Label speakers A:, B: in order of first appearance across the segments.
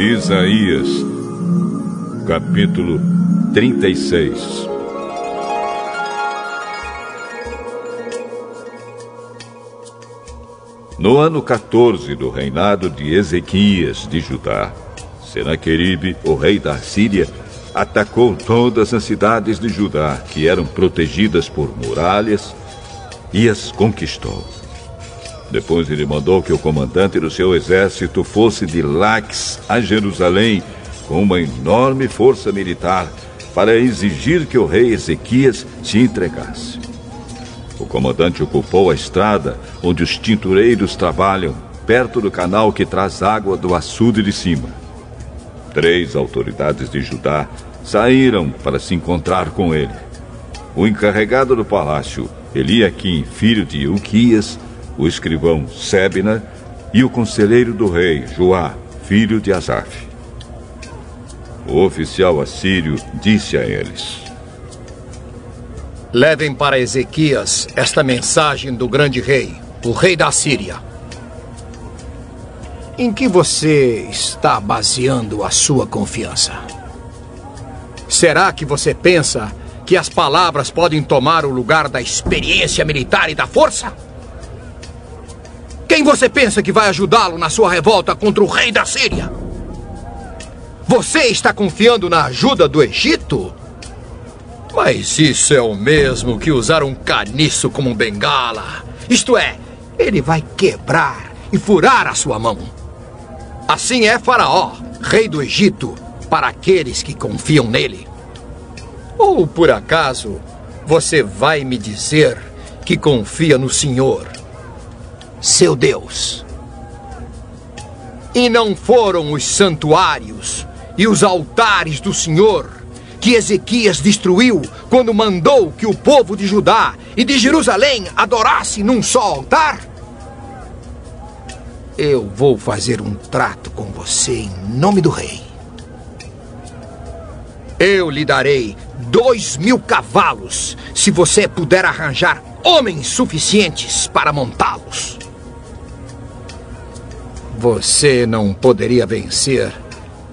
A: Isaías, capítulo 36 No ano 14 do reinado de Ezequias de Judá, Senaqueribe, o rei da Síria, atacou todas as cidades de Judá que eram protegidas por muralhas e as conquistou. Depois ele mandou que o comandante do seu exército fosse de Lax a Jerusalém com uma enorme força militar para exigir que o rei Ezequias se entregasse. O comandante ocupou a estrada onde os tintureiros trabalham, perto do canal que traz água do açude de cima. Três autoridades de Judá saíram para se encontrar com ele. O encarregado do palácio, Eliaquim, filho de Uquias, o escrivão Sebna e o conselheiro do rei, Joá, filho de Asaf. O oficial assírio disse a eles:
B: Levem para Ezequias esta mensagem do grande rei, o rei da Síria. Em que você está baseando a sua confiança? Será que você pensa que as palavras podem tomar o lugar da experiência militar e da força? Quem você pensa que vai ajudá-lo na sua revolta contra o rei da Síria? Você está confiando na ajuda do Egito? Mas isso é o mesmo que usar um caniço como um bengala. Isto é, ele vai quebrar e furar a sua mão. Assim é Faraó, rei do Egito, para aqueles que confiam nele. Ou por acaso você vai me dizer que confia no Senhor, seu Deus? E não foram os santuários e os altares do Senhor que Ezequias destruiu quando mandou que o povo de Judá e de Jerusalém adorasse num só altar? Eu vou fazer um trato com você em nome do rei. Eu lhe darei dois mil cavalos se você puder arranjar homens suficientes para montá-los. Você não poderia vencer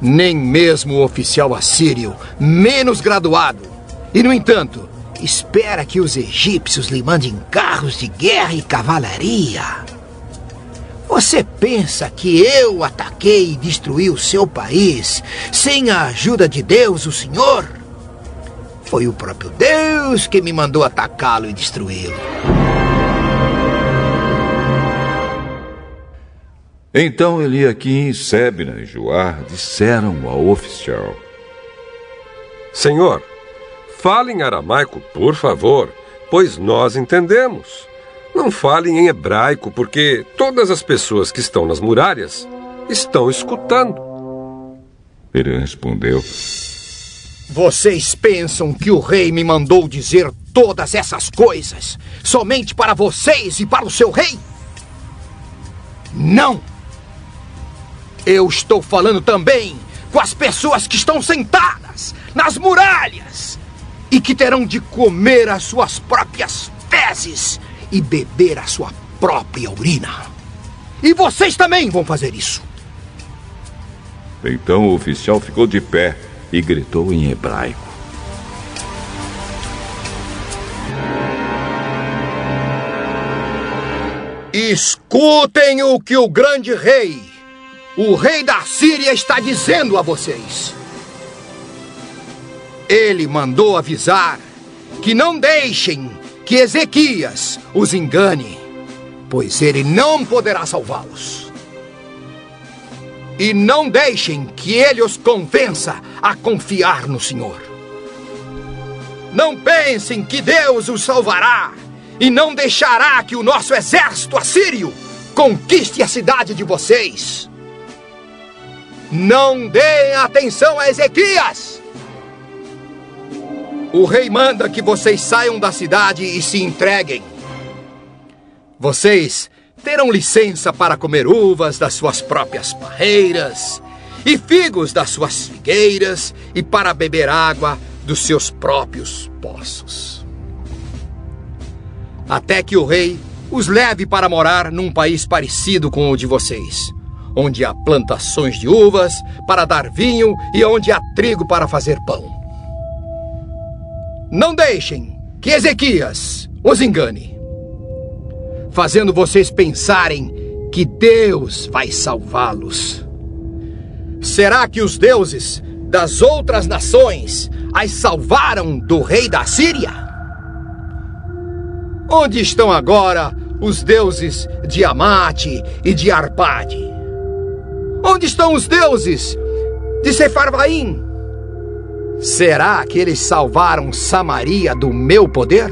B: nem mesmo o oficial assírio, menos graduado. E, no entanto, espera que os egípcios lhe mandem carros de guerra e cavalaria. Você pensa que eu ataquei e destruí o seu país sem a ajuda de Deus, o Senhor? Foi o próprio Deus que me mandou atacá-lo e destruí-lo.
A: Então Eliaquim, Sebna e Joar disseram ao oficial:
C: Senhor, fale em aramaico, por favor, pois nós entendemos. Não fale em hebraico, porque todas as pessoas que estão nas muralhas estão escutando.
A: Ele respondeu:
B: Vocês pensam que o rei me mandou dizer todas essas coisas somente para vocês e para o seu rei? Não! Eu estou falando também com as pessoas que estão sentadas nas muralhas e que terão de comer as suas próprias fezes e beber a sua própria urina. E vocês também vão fazer isso.
A: Então o oficial ficou de pé e gritou em hebraico.
B: Escutem o que o grande rei o rei da Síria está dizendo a vocês. Ele mandou avisar que não deixem que Ezequias os engane, pois ele não poderá salvá-los. E não deixem que ele os convença a confiar no Senhor. Não pensem que Deus os salvará e não deixará que o nosso exército assírio conquiste a cidade de vocês. Não deem atenção a Ezequias! O rei manda que vocês saiam da cidade e se entreguem. Vocês terão licença para comer uvas das suas próprias parreiras e figos das suas figueiras e para beber água dos seus próprios poços. Até que o rei os leve para morar num país parecido com o de vocês onde há plantações de uvas para dar vinho e onde há trigo para fazer pão. Não deixem que Ezequias os engane, fazendo vocês pensarem que Deus vai salvá-los. Será que os deuses das outras nações as salvaram do rei da Síria? Onde estão agora os deuses de Amate e de Arpade? Onde estão os deuses de Sefarvaim? Será que eles salvaram Samaria do meu poder?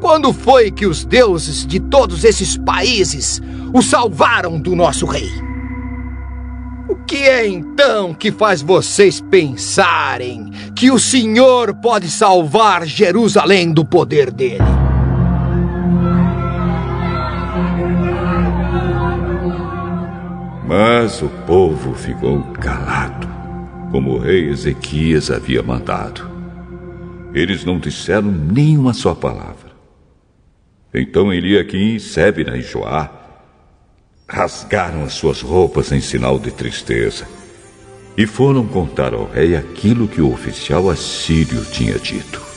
B: Quando foi que os deuses de todos esses países o salvaram do nosso rei? O que é então que faz vocês pensarem que o Senhor pode salvar Jerusalém do poder dele?
A: Mas o povo ficou calado, como o rei Ezequias havia mandado. Eles não disseram nenhuma só palavra. Então Eliaquim, Sebna e Joá rasgaram as suas roupas em sinal de tristeza e foram contar ao rei aquilo que o oficial assírio tinha dito.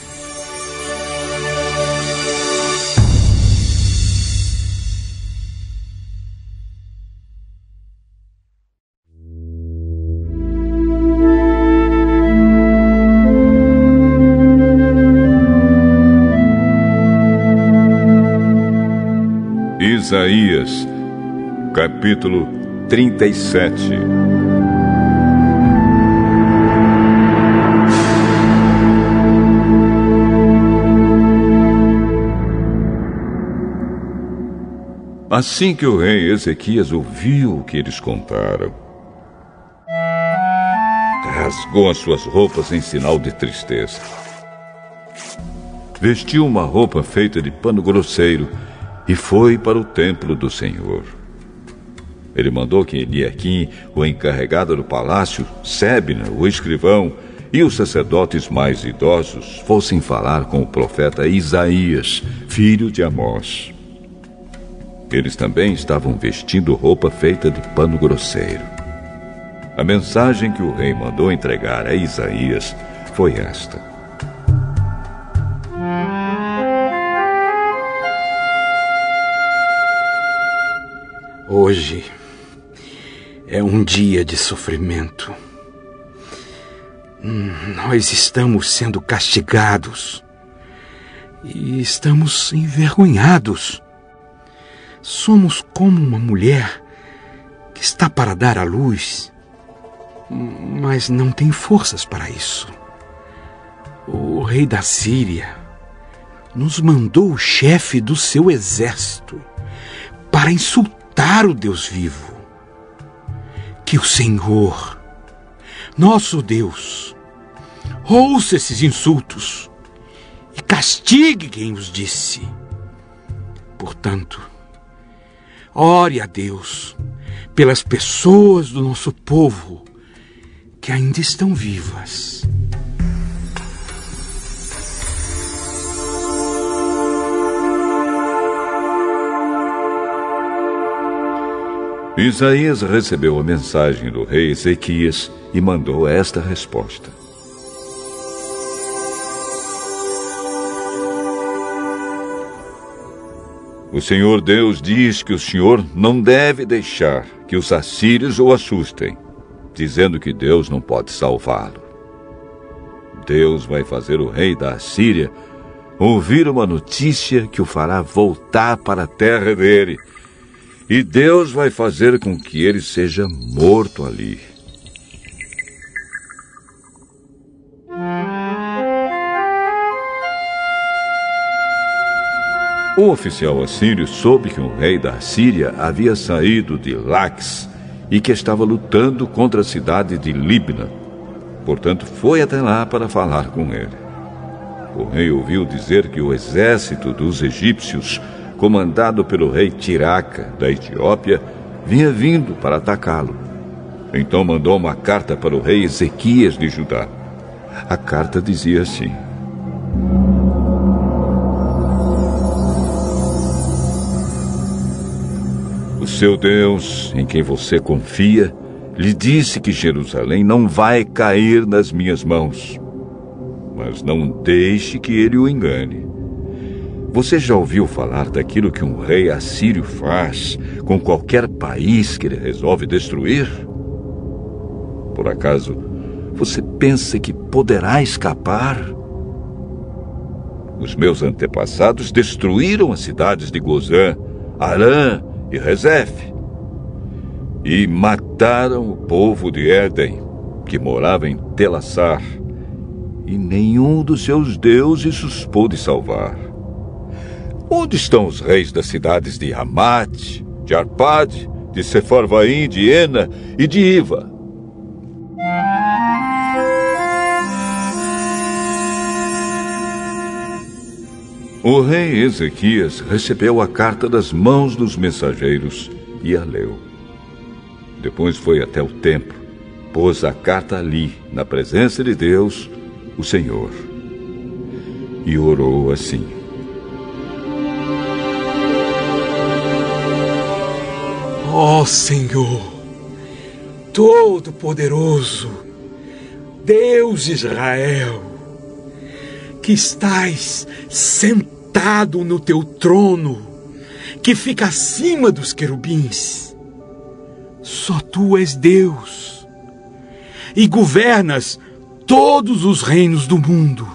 A: Capítulo 37. Assim que o rei Ezequias ouviu o que eles contaram, rasgou as suas roupas em sinal de tristeza. Vestiu uma roupa feita de pano grosseiro e foi para o templo do Senhor. Ele mandou que Eliaquim, o encarregado do palácio, Sebna, o escrivão, e os sacerdotes mais idosos fossem falar com o profeta Isaías, filho de Amós. Eles também estavam vestindo roupa feita de pano grosseiro. A mensagem que o rei mandou entregar a Isaías foi esta:
D: Hoje é um dia de sofrimento. Nós estamos sendo castigados e estamos envergonhados. Somos como uma mulher que está para dar à luz, mas não tem forças para isso. O rei da Síria nos mandou o chefe do seu exército para insultar o Deus vivo. Que o Senhor, nosso Deus, ouça esses insultos e castigue quem os disse. Portanto, ore a Deus pelas pessoas do nosso povo que ainda estão vivas.
A: Isaías recebeu a mensagem do rei Ezequias e mandou esta resposta. O Senhor Deus diz que o Senhor não deve deixar que os assírios o assustem, dizendo que Deus não pode salvá-lo. Deus vai fazer o rei da Assíria ouvir uma notícia que o fará voltar para a terra dele e Deus vai fazer com que ele seja morto ali. O oficial assírio soube que o rei da Síria havia saído de Lax e que estava lutando contra a cidade de Libna. Portanto, foi até lá para falar com ele. O rei ouviu dizer que o exército dos egípcios comandado pelo rei Tiraca, da Etiópia, vinha vindo para atacá-lo. Então mandou uma carta para o rei Ezequias de Judá. A carta dizia assim: O seu Deus, em quem você confia, lhe disse que Jerusalém não vai cair nas minhas mãos. Mas não deixe que ele o engane. Você já ouviu falar daquilo que um rei assírio faz com qualquer país que ele resolve destruir? Por acaso, você pensa que poderá escapar? Os meus antepassados destruíram as cidades de Gozã, Arã e Rezef. E mataram o povo de Éden, que morava em Telassar. E nenhum dos seus deuses os pôde salvar. Onde estão os reis das cidades de Hamat, de Arpad, de Sefarvaim, de Ena e de Iva? O rei Ezequias recebeu a carta das mãos dos mensageiros e a leu. Depois foi até o templo, pôs a carta ali, na presença de Deus, o Senhor, e orou assim:
D: Ó oh, Senhor, Todo-Poderoso, Deus Israel, que estás sentado no teu trono, que fica acima dos querubins. Só tu és Deus e governas todos os reinos do mundo.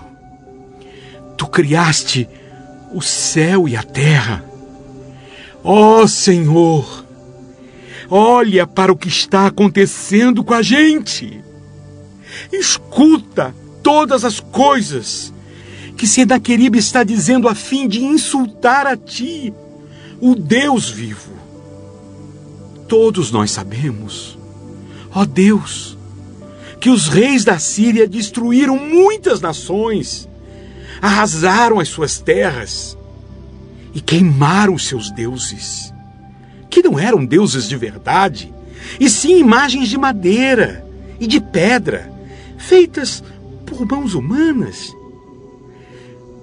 D: Tu criaste o céu e a terra. Ó Senhor, olha para o que está acontecendo com a gente. Escuta todas as coisas que Senaqueribe está dizendo a fim de insultar a ti, o Deus vivo. Todos nós sabemos, ó Deus, que os reis da Síria destruíram muitas nações, arrasaram as suas terras e queimaram seus deuses, que não eram deuses de verdade, e sim imagens de madeira e de pedra, feitas por mãos humanas.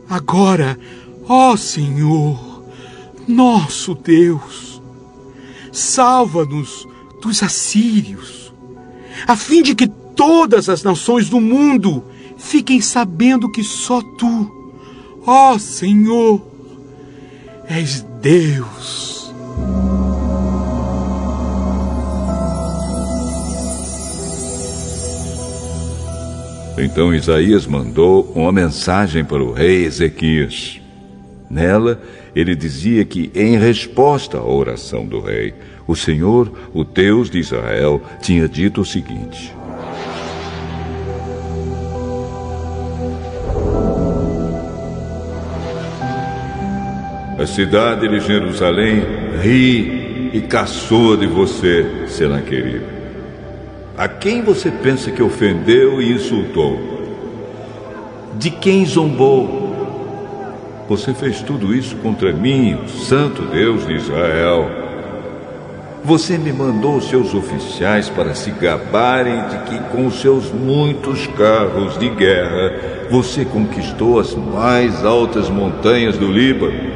D: Agora, ó Senhor, nosso Deus, salva-nos dos assírios, a fim de que todas as nações do mundo fiquem sabendo que só tu, ó Senhor, és Deus.
A: Então Isaías mandou uma mensagem para o rei Ezequias. Nela, ele dizia que, em resposta à oração do rei, o Senhor, o Deus de Israel, tinha dito o seguinte: A cidade de Jerusalém ri e caçoa de você, Senaqueribe. A quem você pensa que ofendeu e insultou? De quem zombou? Você fez tudo isso contra mim, o Santo Deus de Israel. Você me mandou seus oficiais para se gabarem de que, com os seus muitos carros de guerra, você conquistou as mais altas montanhas do Líbano.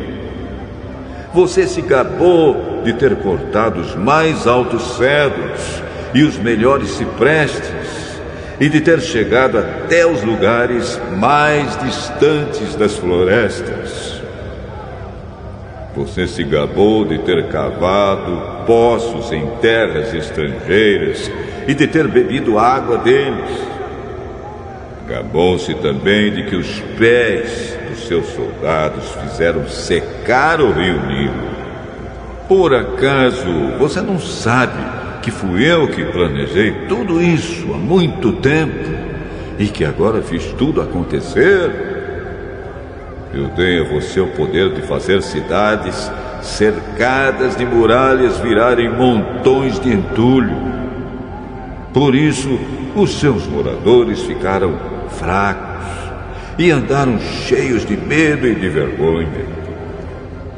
A: Você se gabou de ter cortado os mais altos cedros e os melhores ciprestes, e de ter chegado até os lugares mais distantes das florestas. Você se gabou de ter cavado poços em terras estrangeiras e de ter bebido água deles. Gabou-se também de que os pés dos seus soldados fizeram secar o rio Nilo. Por acaso você não sabe que fui eu que planejei tudo isso há muito tempo e que agora fiz tudo acontecer. Eu dei a você o poder de fazer cidades cercadas de muralhas virarem montões de entulho. Por isso, os seus moradores ficaram fracos e andaram cheios de medo e de vergonha.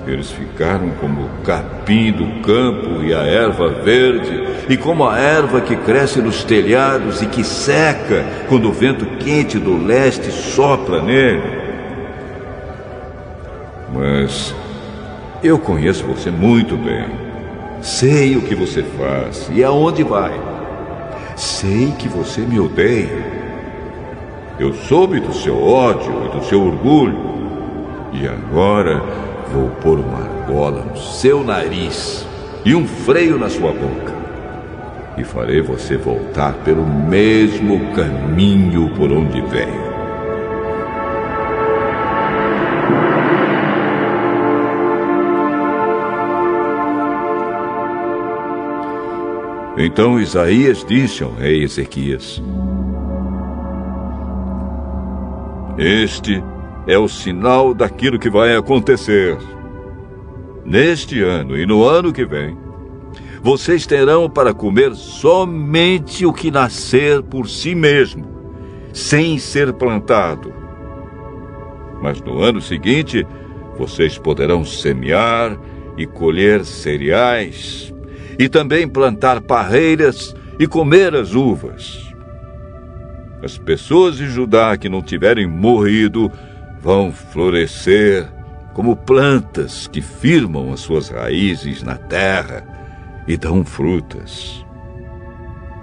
A: Eles ficaram como o capim do campo e a erva verde, e como a erva que cresce nos telhados e que seca quando o vento quente do leste sopra nele. Mas eu conheço você muito bem. Sei o que você faz e aonde vai. Sei que você me odeia. Eu soube do seu ódio e do seu orgulho. E agora vou pôr uma argola no seu nariz e um freio na sua boca. E farei você voltar pelo mesmo caminho por onde veio. Então Isaías disse ao rei Ezequias: Este é o sinal daquilo que vai acontecer. Neste ano e no ano que vem, vocês terão para comer somente o que nascer por si mesmo, sem ser plantado. Mas no ano seguinte, vocês poderão semear e colher cereais, e também plantar parreiras e comer as uvas. As pessoas de Judá que não tiverem morrido vão florescer como plantas que firmam as suas raízes na terra e dão frutas.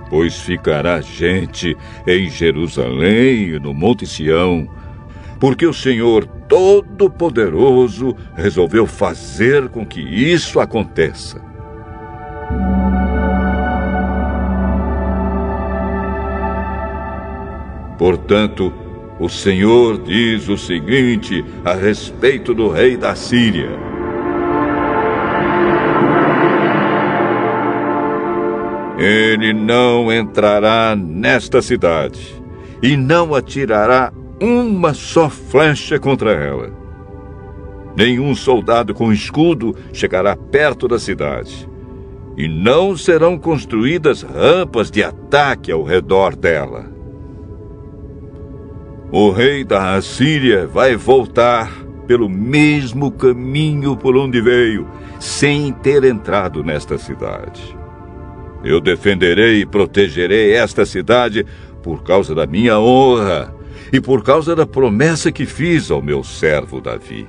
A: Pois ficará gente em Jerusalém e no Monte Sião, porque o Senhor Todo-Poderoso resolveu fazer com que isso aconteça. Portanto, o Senhor diz o seguinte a respeito do rei da Síria: Ele não entrará nesta cidade e não atirará uma só flecha contra ela. Nenhum soldado com escudo chegará perto da cidade, e não serão construídas rampas de ataque ao redor dela o rei da Assíria vai voltar pelo mesmo caminho por onde veio, sem ter entrado nesta cidade. Eu defenderei e protegerei esta cidade por causa da minha honra e por causa da promessa que fiz ao meu servo Davi.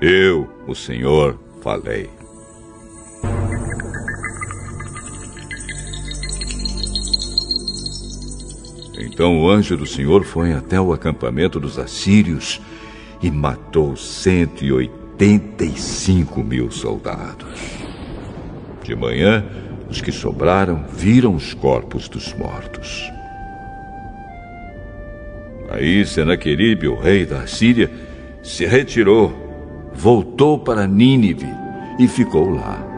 A: Eu, o Senhor, falei. Então o anjo do Senhor foi até o acampamento dos assírios e matou 185 mil soldados. De manhã, os que sobraram viram os corpos dos mortos. Aí Senaqueribe, o rei da Síria, se retirou, voltou para Nínive e ficou lá.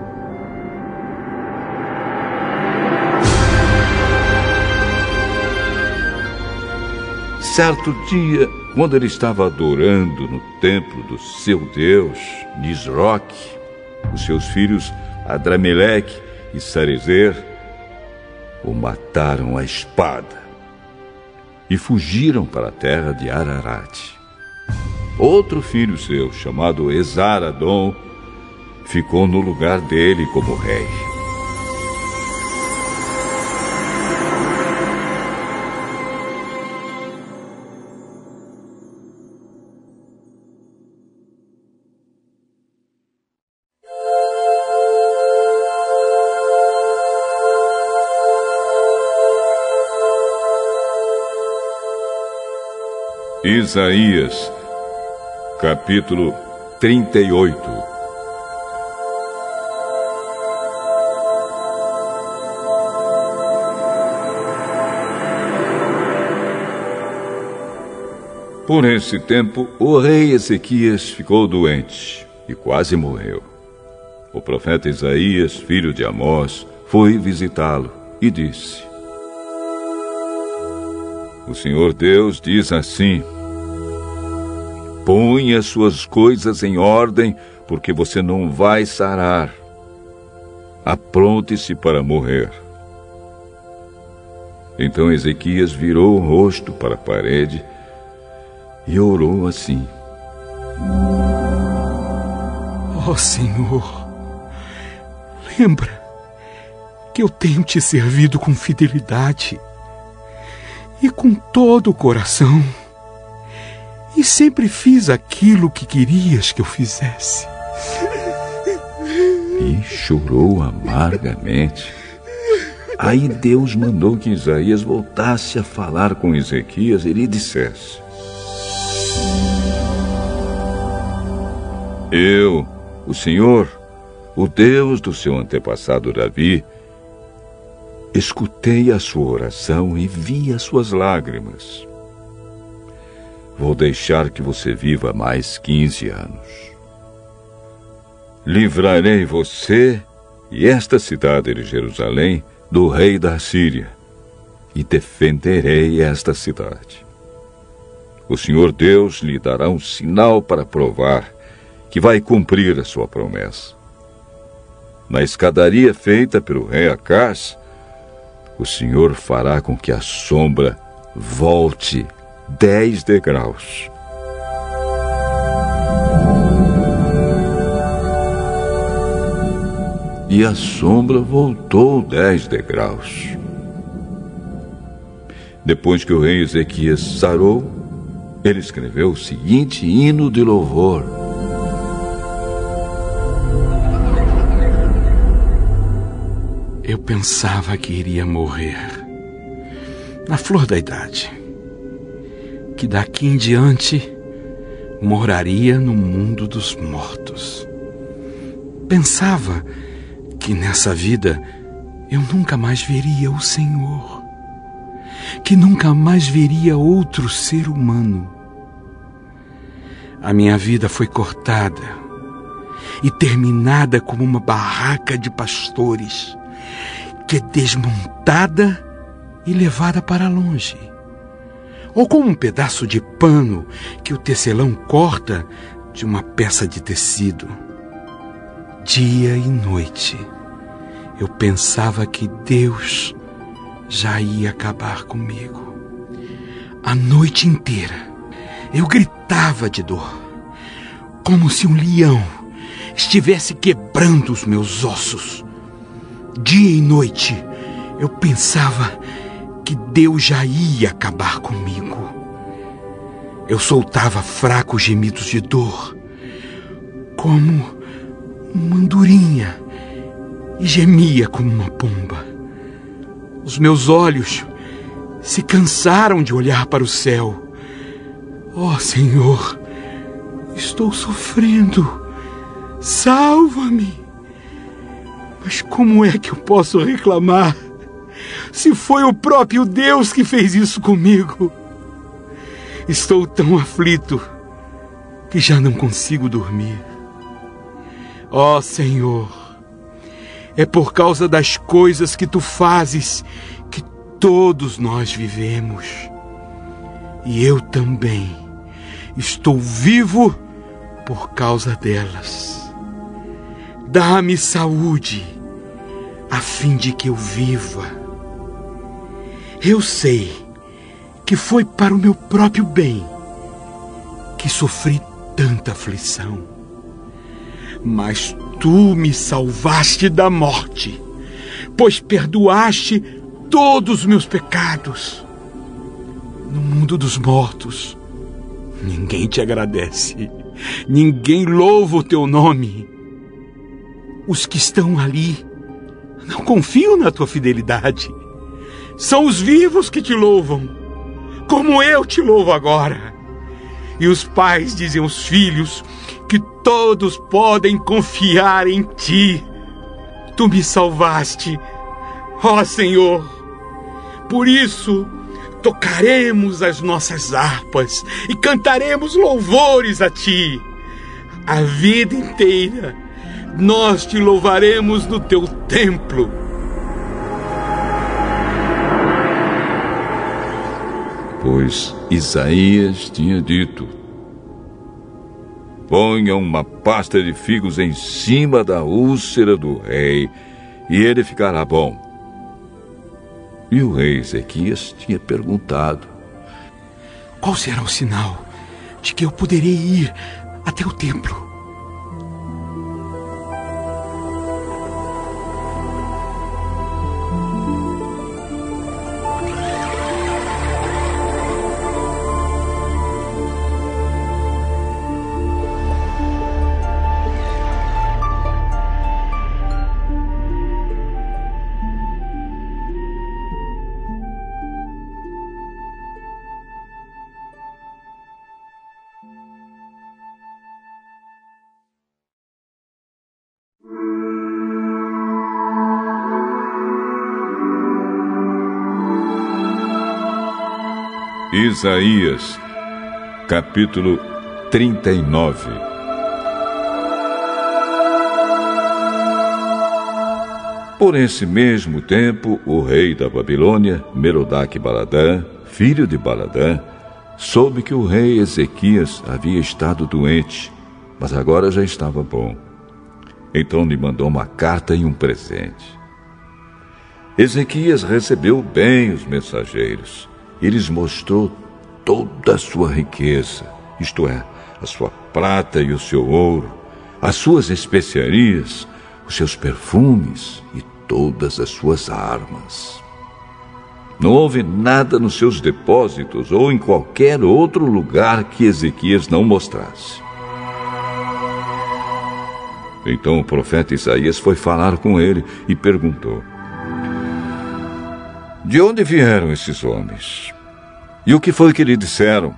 A: Certo dia, quando ele estava adorando no templo do seu deus, Nisroch, os seus filhos Adrameleque e Sarezer o mataram à espada e fugiram para a terra de Ararat. Outro filho seu, chamado Esaradon, ficou no lugar dele como rei. Isaías, capítulo 38 Por esse tempo, o rei Ezequias ficou doente e quase morreu. O profeta Isaías, filho de Amós, foi visitá-lo e disse: O Senhor Deus diz assim: As suas coisas em ordem, porque você não vai sarar. Apronte-se para morrer. Então Ezequias virou o rosto para a parede e orou assim:
D: Ó oh, Senhor, lembra que eu tenho te servido com fidelidade e com todo o coração e sempre fiz aquilo que querias que eu fizesse.
A: E chorou amargamente. Aí Deus mandou que Isaías voltasse a falar com Ezequias e lhe dissesse: Eu, o Senhor, o Deus do seu antepassado Davi, escutei a sua oração e vi as suas lágrimas. Vou deixar que você viva mais 15 anos. Livrarei você e esta cidade de Jerusalém do rei da Síria e defenderei esta cidade. O Senhor Deus lhe dará um sinal para provar que vai cumprir a sua promessa. Na escadaria feita pelo rei Acás, o Senhor fará com que a sombra volte dez degraus. E a sombra voltou dez degraus. Depois que o rei Ezequias sarou, ele escreveu o seguinte hino de louvor.
D: Eu pensava que iria morrer na flor da idade, que daqui em diante moraria no mundo dos mortos. Pensava que nessa vida eu nunca mais veria o Senhor, que nunca mais veria outro ser humano. A minha vida foi cortada e terminada como uma barraca de pastores que é desmontada e levada para longe. Ou como um pedaço de pano que o tecelão corta de uma peça de tecido. Dia e noite, eu pensava que Deus já ia acabar comigo. A noite inteira, eu gritava de dor, como se um leão estivesse quebrando os meus ossos. Dia e noite eu pensava que Deus já ia acabar comigo. Eu soltava fracos gemidos de dor, como uma andorinha, e gemia como uma pomba. Os meus olhos se cansaram de olhar para o céu. Oh Senhor, estou sofrendo. Salva-me. Mas como é que eu posso reclamar se foi o próprio Deus que fez isso comigo? Estou tão aflito que já não consigo dormir. Ó oh, Senhor, é por causa das coisas que tu fazes que todos nós vivemos. E eu também estou vivo por causa delas. Dá-me saúde a fim de que eu viva. Eu sei que foi para o meu próprio bem que sofri tanta aflição. Mas tu me salvaste da morte, pois perdoaste todos os meus pecados. No mundo dos mortos, ninguém te agradece, ninguém louva o teu nome. Os que estão ali não confio na tua fidelidade. São os vivos que te louvam, como eu te louvo agora. E os pais dizem aos filhos que todos podem confiar em ti. Tu me salvaste, ó Senhor. Por isso, tocaremos as nossas harpas e cantaremos louvores a ti a vida inteira nós te louvaremos no teu templo.
A: Pois Isaías tinha dito: Ponha uma pasta de figos em cima da úlcera do rei, e ele ficará bom. E o rei Ezequias tinha perguntado:
D: Qual será o sinal de que eu poderei ir até o templo?
A: Isaías, capítulo 39 Por esse mesmo tempo, o rei da Babilônia, Merodach Baladã, filho de Baladã, soube que o rei Ezequias havia estado doente, mas agora já estava bom. Então lhe mandou uma carta e um presente. Ezequias recebeu bem os mensageiros e lhes mostrou toda a sua riqueza, isto é, a sua prata e o seu ouro, as suas especiarias, os seus perfumes e todas as suas armas. Não houve nada nos seus depósitos ou em qualquer outro lugar que Ezequias não mostrasse. Então o profeta Isaías foi falar com ele e perguntou: De onde vieram esses homens? E o que foi que lhe disseram?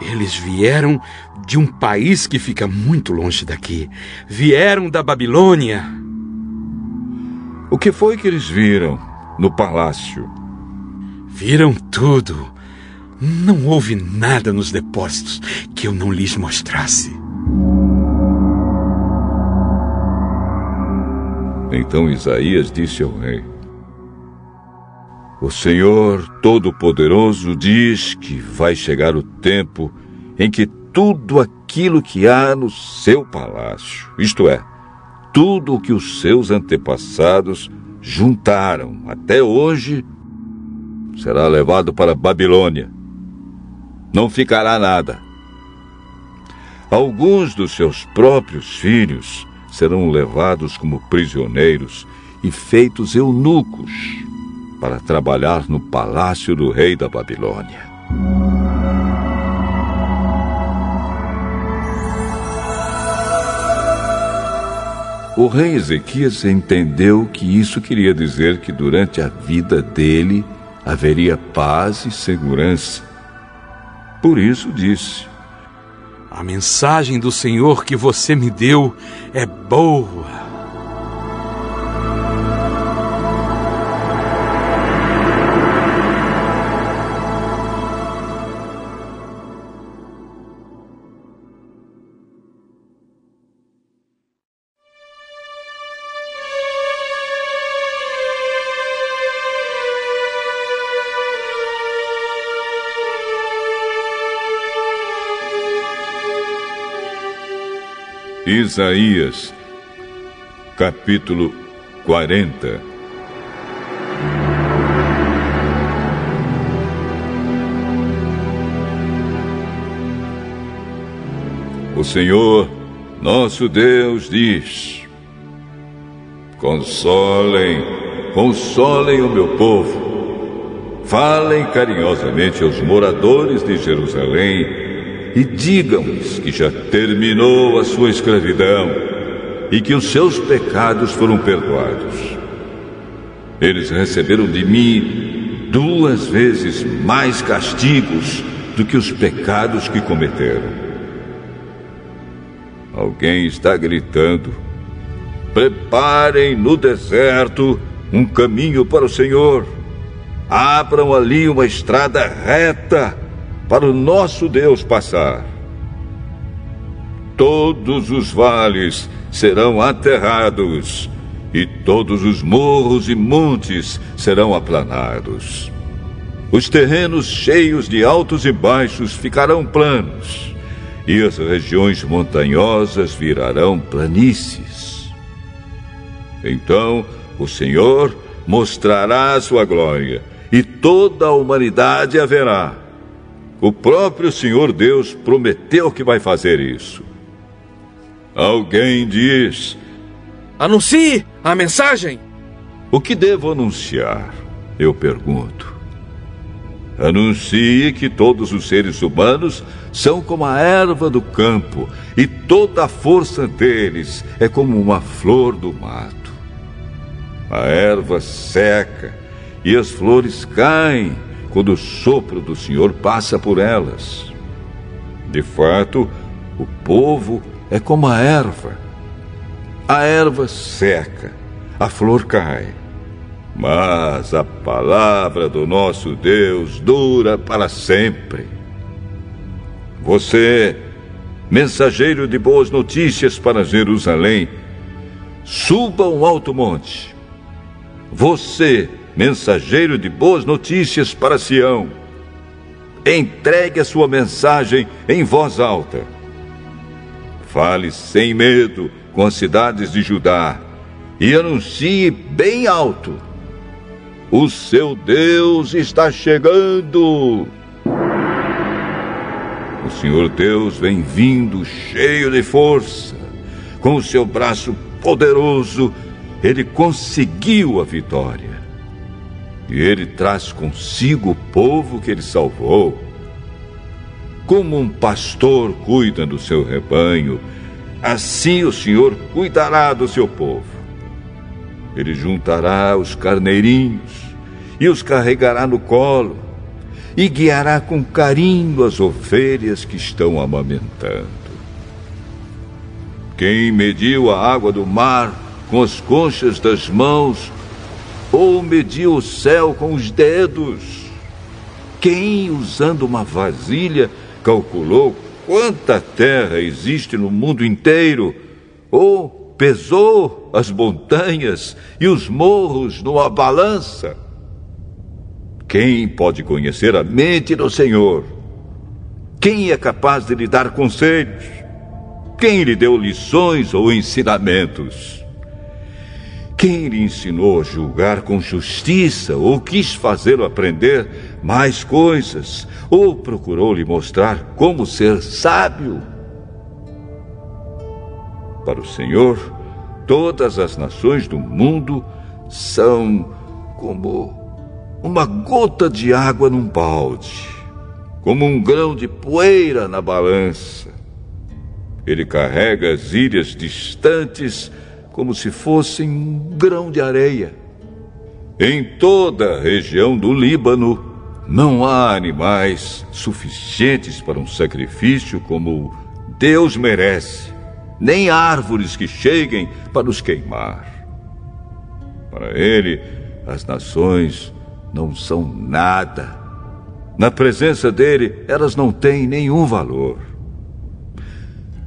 D: Eles vieram de um país que fica muito longe daqui. Vieram da Babilônia.
A: O que foi que eles viram no palácio?
D: Viram tudo. Não houve nada nos depósitos que eu não lhes mostrasse.
A: Então Isaías disse ao rei: O Senhor Todo-Poderoso diz que vai chegar o tempo em que tudo aquilo que há no seu palácio, isto é, tudo o que os seus antepassados juntaram até hoje, será levado para Babilônia. Não ficará nada. Alguns dos seus próprios filhos serão levados como prisioneiros e feitos eunucos para trabalhar no palácio do rei da Babilônia. O rei Ezequias entendeu que isso queria dizer que durante a vida dele haveria paz e segurança. Por isso disse:
D: a mensagem do Senhor que você me deu é boa.
A: Isaías, capítulo 40. O Senhor, nosso Deus, diz: Consolem, consolem o meu povo. Falem carinhosamente aos moradores de Jerusalém e digam-lhes que já terminou a sua escravidão e que os seus pecados foram perdoados. Eles receberam de mim duas vezes mais castigos do que os pecados que cometeram. Alguém está gritando: Preparem no deserto um caminho para o Senhor. Abram ali uma estrada reta para o nosso Deus passar. Todos os vales serão aterrados, e todos os morros e montes serão aplanados. Os terrenos cheios de altos e baixos ficarão planos, e as regiões montanhosas virarão planícies. Então o Senhor mostrará a sua glória, e toda a humanidade a verá o próprio Senhor Deus prometeu que vai fazer isso. Alguém diz:
B: Anuncie a mensagem.
A: O que devo anunciar? Eu pergunto. Anuncie que todos os seres humanos são como a erva do campo e toda a força deles é como uma flor do mato. A erva seca e as flores caem quando o sopro do Senhor passa por elas. De fato, o povo é como a erva. A erva seca, a flor cai, Mas a palavra do nosso Deus dura para sempre. Você, mensageiro de boas notícias para Jerusalém, suba um alto monte. Você, mensageiro de boas notícias para Sião, entregue a sua mensagem em voz alta. Fale sem medo com as cidades de Judá e anuncie bem alto: O seu Deus está chegando. O Senhor Deus vem vindo cheio de força, com o seu braço poderoso, ele conseguiu a vitória. E ele traz consigo o povo que ele salvou. Como um pastor cuida do seu rebanho, assim o Senhor cuidará do seu povo. Ele juntará os carneirinhos e os carregará no colo, e guiará com carinho as ovelhas que estão amamentando. Quem mediu a água do mar com as conchas das mãos, ou mediu o céu com os dedos? Quem, usando uma vasilha, calculou quanta terra existe no mundo inteiro, ou pesou as montanhas e os morros numa balança? Quem pode conhecer a mente do Senhor? Quem é capaz de lhe dar conselhos? Quem lhe deu lições ou ensinamentos? Quem lhe ensinou a julgar com justiça ou quis fazê-lo aprender mais coisas ou procurou lhe mostrar como ser sábio? Para o Senhor, todas as nações do mundo são como uma gota de água num balde, como um grão de poeira na balança. Ele carrega as ilhas distantes como se fossem um grão de areia. Em toda a região do Líbano, não há animais suficientes para um sacrifício como Deus merece, nem árvores que cheguem para os queimar. Para ele, as nações não são nada. Na presença dele, elas não têm nenhum valor.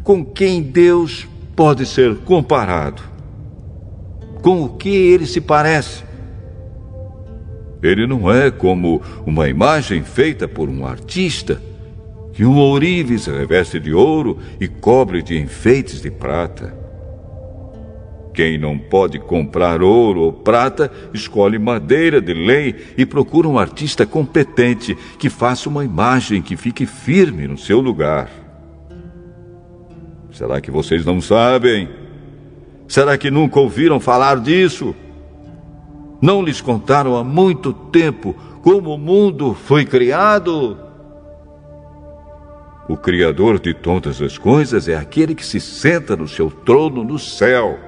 A: Com quem Deus pode ser comparado? Com o que ele se parece? Ele não é como uma imagem feita por um artista que um ourives reveste de ouro e cobre de enfeites de prata. Quem não pode comprar ouro ou prata, escolhe madeira de lei e procura um artista competente que faça uma imagem que fique firme no seu lugar. Será que vocês não sabem? Será que nunca ouviram falar disso? Não lhes contaram há muito tempo como o mundo foi criado? O Criador de todas as coisas é aquele que se senta no seu trono no céu.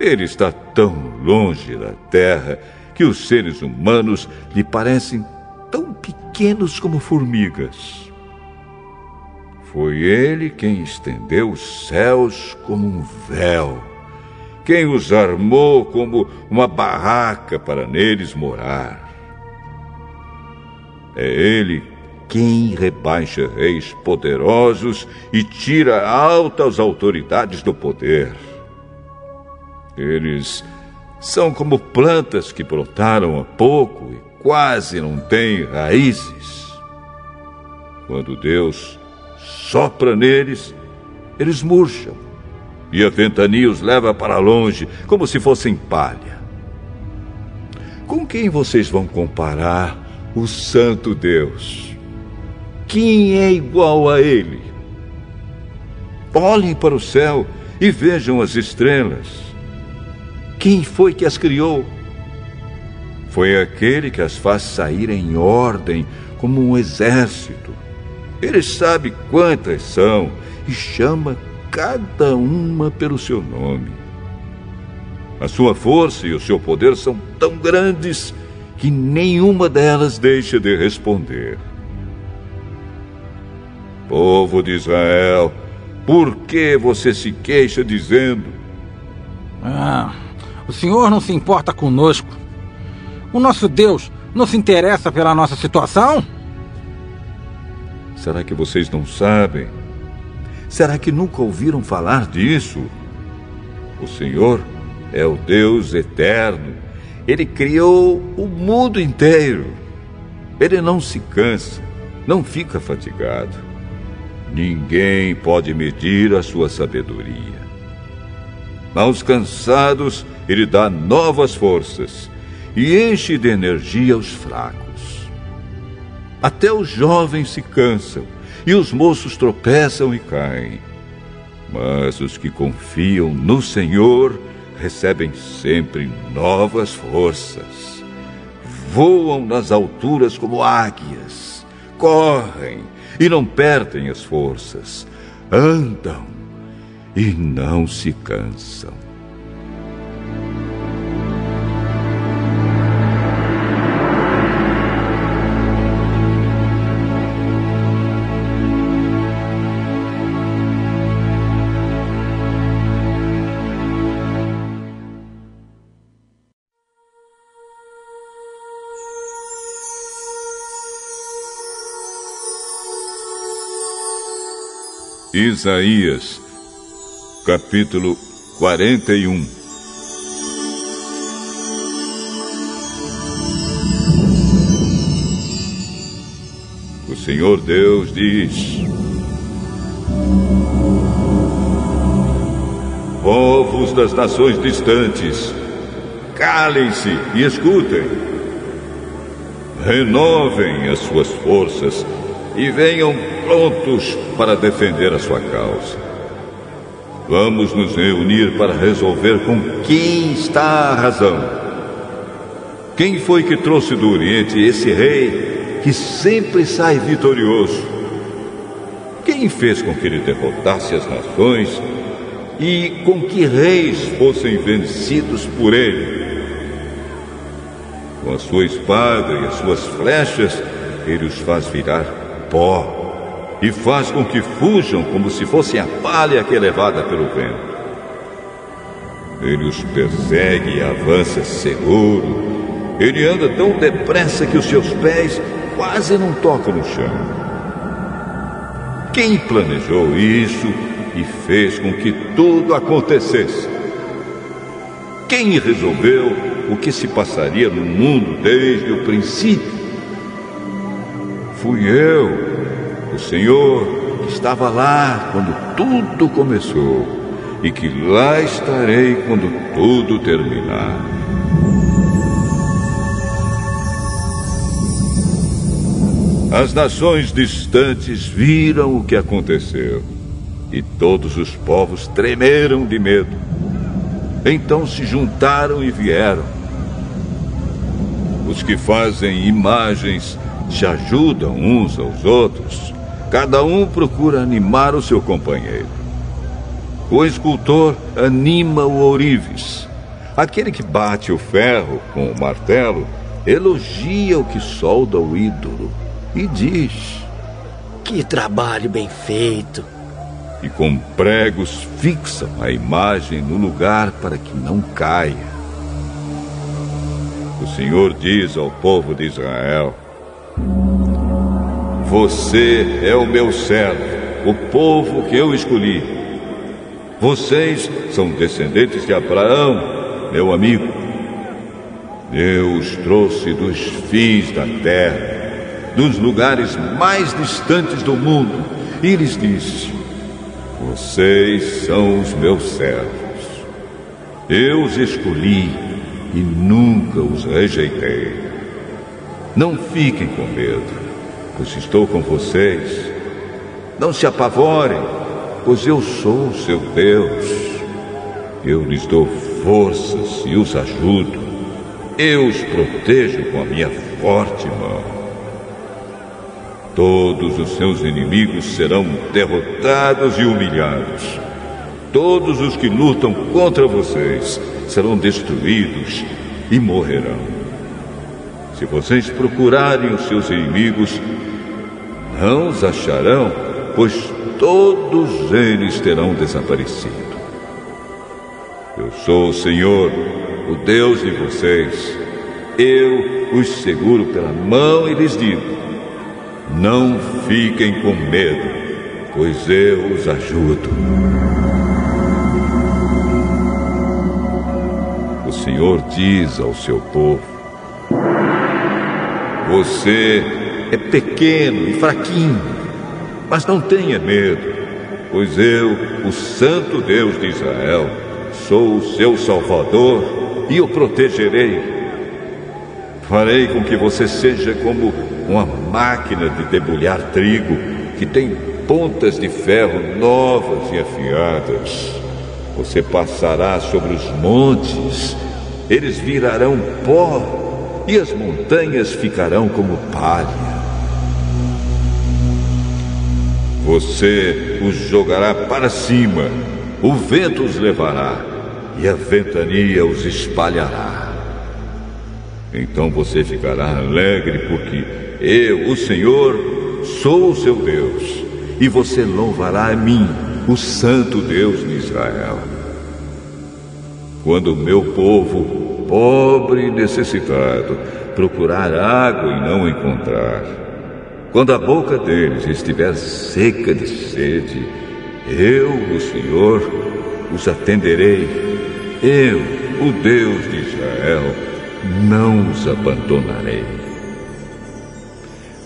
A: Ele está tão longe da terra que os seres humanos lhe parecem tão pequenos como formigas. Foi ele quem estendeu os céus como um véu, quem os armou como uma barraca para neles morar. É ele quem rebaixa reis poderosos e tira altas autoridades do poder. Eles são como plantas que brotaram há pouco e quase não têm raízes. Quando Deus sopra neles, eles murcham. E a ventania os leva para longe, como se fossem palha. Com quem vocês vão comparar o Santo Deus? Quem é igual a Ele? Olhem para o céu e vejam as estrelas. Quem foi que as criou? Foi aquele que as faz sair em ordem como um exército ele sabe quantas são e chama cada uma pelo seu nome. A sua força e o seu poder são tão grandes que nenhuma delas deixa de responder. Povo de Israel, por que você se queixa dizendo:
E: Ah, o senhor não se importa conosco. O nosso Deus não se interessa pela nossa situação?
A: Será que vocês não sabem? Será que nunca ouviram falar disso? O Senhor é o Deus eterno. Ele criou o mundo inteiro. Ele não se cansa, não fica fatigado. Ninguém pode medir a sua sabedoria. Aos cansados, ele dá novas forças e enche de energia os fracos. Até os jovens se cansam e os moços tropeçam e caem. Mas os que confiam no Senhor recebem sempre novas forças. Voam nas alturas como águias, correm e não perdem as forças, andam e não se cansam. Isaías, capítulo 41 O Senhor Deus diz: Povos das nações distantes, calem-se e escutem. Renovem as suas forças e venham prontos para defender a sua causa. Vamos nos reunir para resolver com quem está a razão. Quem foi que trouxe do Oriente esse rei que sempre sai vitorioso? Quem fez com que ele derrotasse as nações e com que reis fossem vencidos por ele? Com a sua espada e as suas flechas, ele os faz virar pó e faz com que fujam como se fossem a palha que é levada pelo vento. Ele os persegue e avança seguro. Ele anda tão depressa que os seus pés quase não tocam no chão. Quem planejou isso e fez com que tudo acontecesse? Quem resolveu o que se passaria no mundo desde o princípio? Fui eu, o Senhor que estava lá quando tudo começou e que lá estarei quando tudo terminar. As nações distantes viram o que aconteceu e todos os povos tremeram de medo. Então se juntaram e vieram. Os que fazem imagens se ajudam uns aos outros Cada um procura animar o seu companheiro. O escultor anima o ourives. Aquele que bate o ferro com o martelo elogia o que solda o ídolo e diz:
F: Que trabalho bem feito!
A: E com pregos fixam a imagem no lugar para que não caia. O Senhor diz ao povo de Israel: você é o meu servo, o povo que eu escolhi. Vocês são descendentes de Abraão, meu amigo. Deus trouxe dos fins da terra, dos lugares mais distantes do mundo, e lhes disse: Vocês são os meus servos. Eu os escolhi e nunca os rejeitei. Não fiquem com medo pois estou com vocês. Não se apavorem, pois eu sou o seu Deus. Eu lhes dou forças e os ajudo. Eu os protejo com a minha forte mão. Todos os seus inimigos serão derrotados e humilhados. Todos os que lutam contra vocês serão destruídos e morrerão. Se vocês procurarem os seus inimigos, não os acharão, pois todos eles terão desaparecido. Eu sou o Senhor, o Deus de vocês. eu os seguro pela mão e lhes digo: Não fiquem com medo, pois eu os ajudo. O Senhor diz ao seu povo: Você é pequeno e fraquinho, mas não tenha medo, pois eu, o Santo Deus de Israel, sou o seu Salvador e o protegerei Farei com que você seja como uma máquina de debulhar trigo que tem pontas de ferro novas e afiadas. Você passará sobre os montes, eles virarão pó e as montanhas ficarão como palha. Você os jogará para cima, o vento os levará e a ventania os espalhará. Então você ficará alegre, porque eu, o Senhor, sou o seu Deus, e você louvará a mim, o Santo Deus de Israel. Quando o meu povo, pobre e necessitado, procurar água e não encontrar, quando a boca deles estiver seca de sede, eu, o Senhor, os atenderei. Eu, o Deus de Israel, não os abandonarei.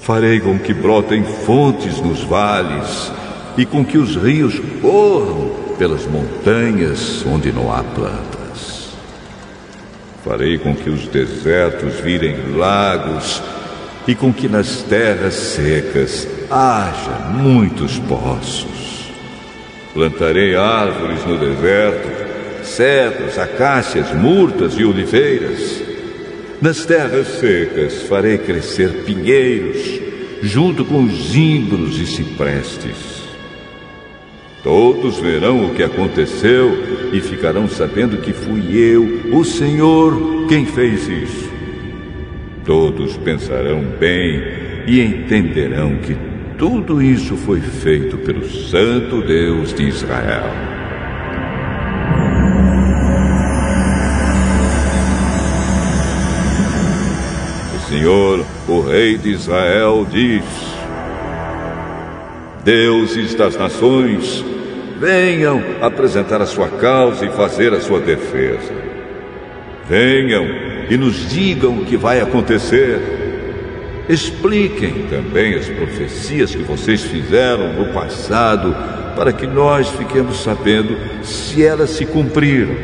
A: Farei com que brotem fontes nos vales e com que os rios corram pelas montanhas onde não há plantas. Farei com que os desertos virem lagos e com que nas terras secas haja muitos poços. Plantarei árvores no deserto, cedros, acácias, murtas e oliveiras nas terras secas farei crescer pinheiros, junto com zimbros e ciprestes. Todos verão o que aconteceu e ficarão sabendo que fui eu, o Senhor, quem fez isso. Todos pensarão bem e entenderão que tudo isso foi feito pelo Santo Deus de Israel. Senhor, o Rei de Israel, diz: Deuses das nações, venham apresentar a sua causa e fazer a sua defesa. Venham e nos digam o que vai acontecer. Expliquem também as profecias que vocês fizeram no passado, para que nós fiquemos sabendo se elas se cumpriram.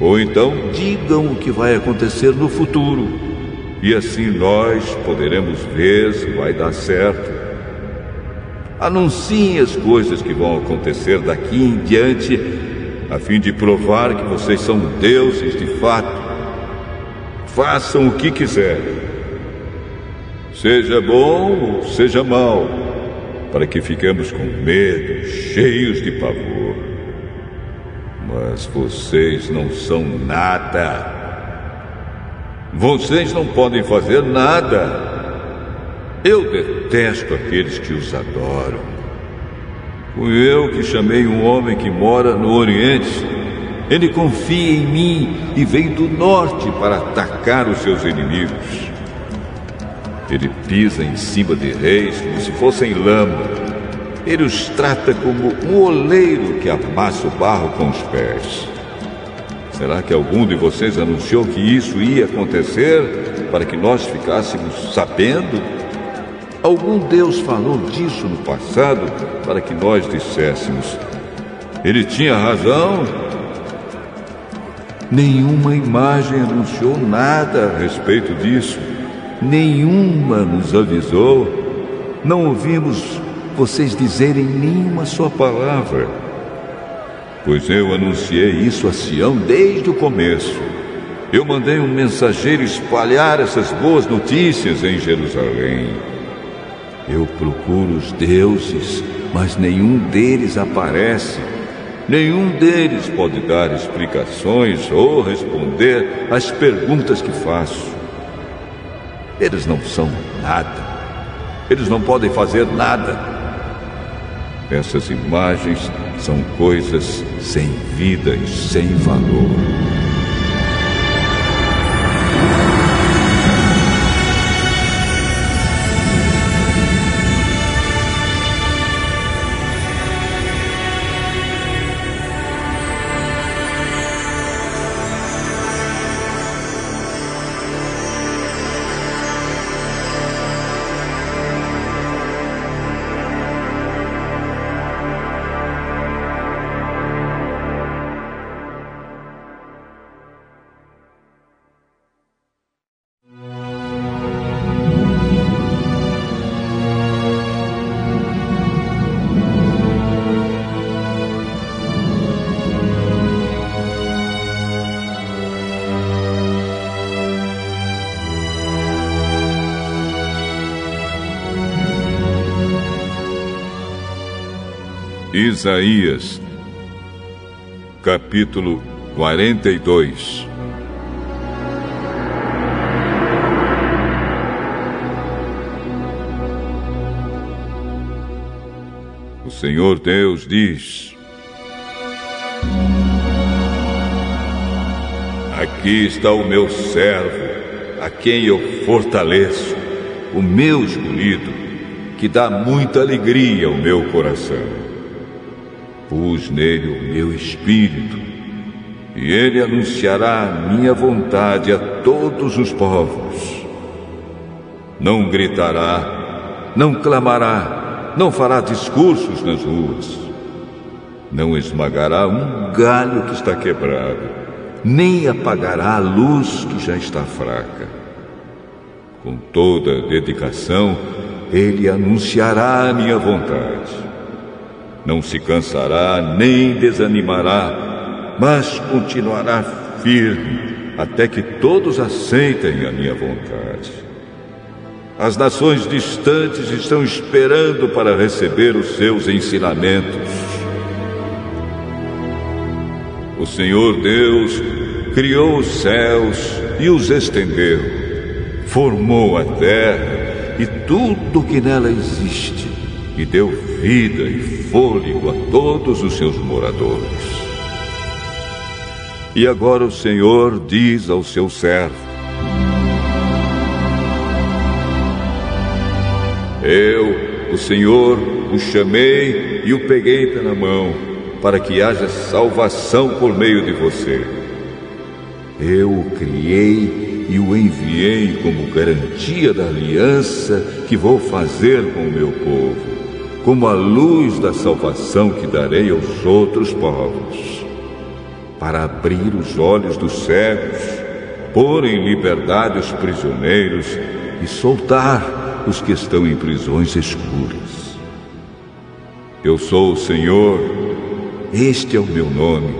A: Ou então digam o que vai acontecer no futuro e assim nós poderemos ver se vai dar certo. Anunciem as coisas que vão acontecer daqui em diante, a fim de provar que vocês são deuses de fato. Façam o que quiserem, seja bom ou seja mal, para que fiquemos com medo, cheios de pavor. Mas vocês não são nada vocês não podem fazer nada. Eu detesto aqueles que os adoram. Fui eu que chamei um homem que mora no Oriente. Ele confia em mim e veio do norte para atacar os seus inimigos. Ele pisa em cima de reis como se fossem lama. Ele os trata como um oleiro que amassa o barro com os pés. Será que algum de vocês anunciou que isso ia acontecer para que nós ficássemos sabendo? Algum Deus falou disso no passado para que nós disséssemos: Ele tinha razão? Nenhuma imagem anunciou nada a respeito disso. Nenhuma nos avisou. Não ouvimos vocês dizerem nenhuma só palavra pois eu anunciei isso a Sião desde o começo. Eu mandei um mensageiro espalhar essas boas notícias em Jerusalém. Eu procuro os deuses, mas nenhum deles aparece. Nenhum deles pode dar explicações ou responder às perguntas que faço. Eles não são nada. Eles não podem fazer nada. Essas imagens são coisas sem vida e sem valor. Isaías, capítulo 42 O Senhor Deus diz: Aqui está o meu servo, a quem eu fortaleço, o meu escolhido, que dá muita alegria ao meu coração. Pus nele o meu espírito, e ele anunciará a minha vontade a todos os povos. Não gritará, não clamará, não fará discursos nas ruas. Não esmagará um galho que está quebrado nem apagará a luz que já está fraca. Com toda dedicação, ele anunciará a minha vontade. Não se cansará nem desanimará, mas continuará firme até que todos aceitem a minha vontade. As nações distantes estão esperando para receber os seus ensinamentos. O Senhor Deus criou os céus e os estendeu, formou a terra e tudo que nela existe, e deu vida e fôlego a todos os seus moradores. E agora o Senhor diz ao seu servo: Eu, o Senhor, o chamei e o peguei pela mão para que haja salvação por meio de você. Eu o criei e o enviei como garantia da aliança que vou fazer com o meu povo, como a luz da salvação que darei aos outros povos, para abrir os olhos dos cegos, pôr em liberdade os prisioneiros e soltar os que estão em prisões escuras. Eu sou o Senhor, este é o meu nome,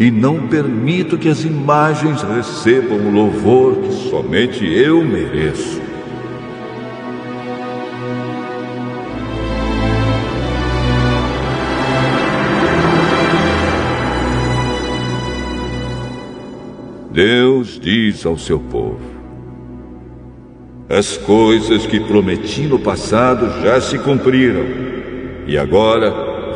A: e não permito que as imagens recebam o louvor que somente eu mereço. Deus diz ao seu povo: As coisas que prometi no passado já se cumpriram, e agora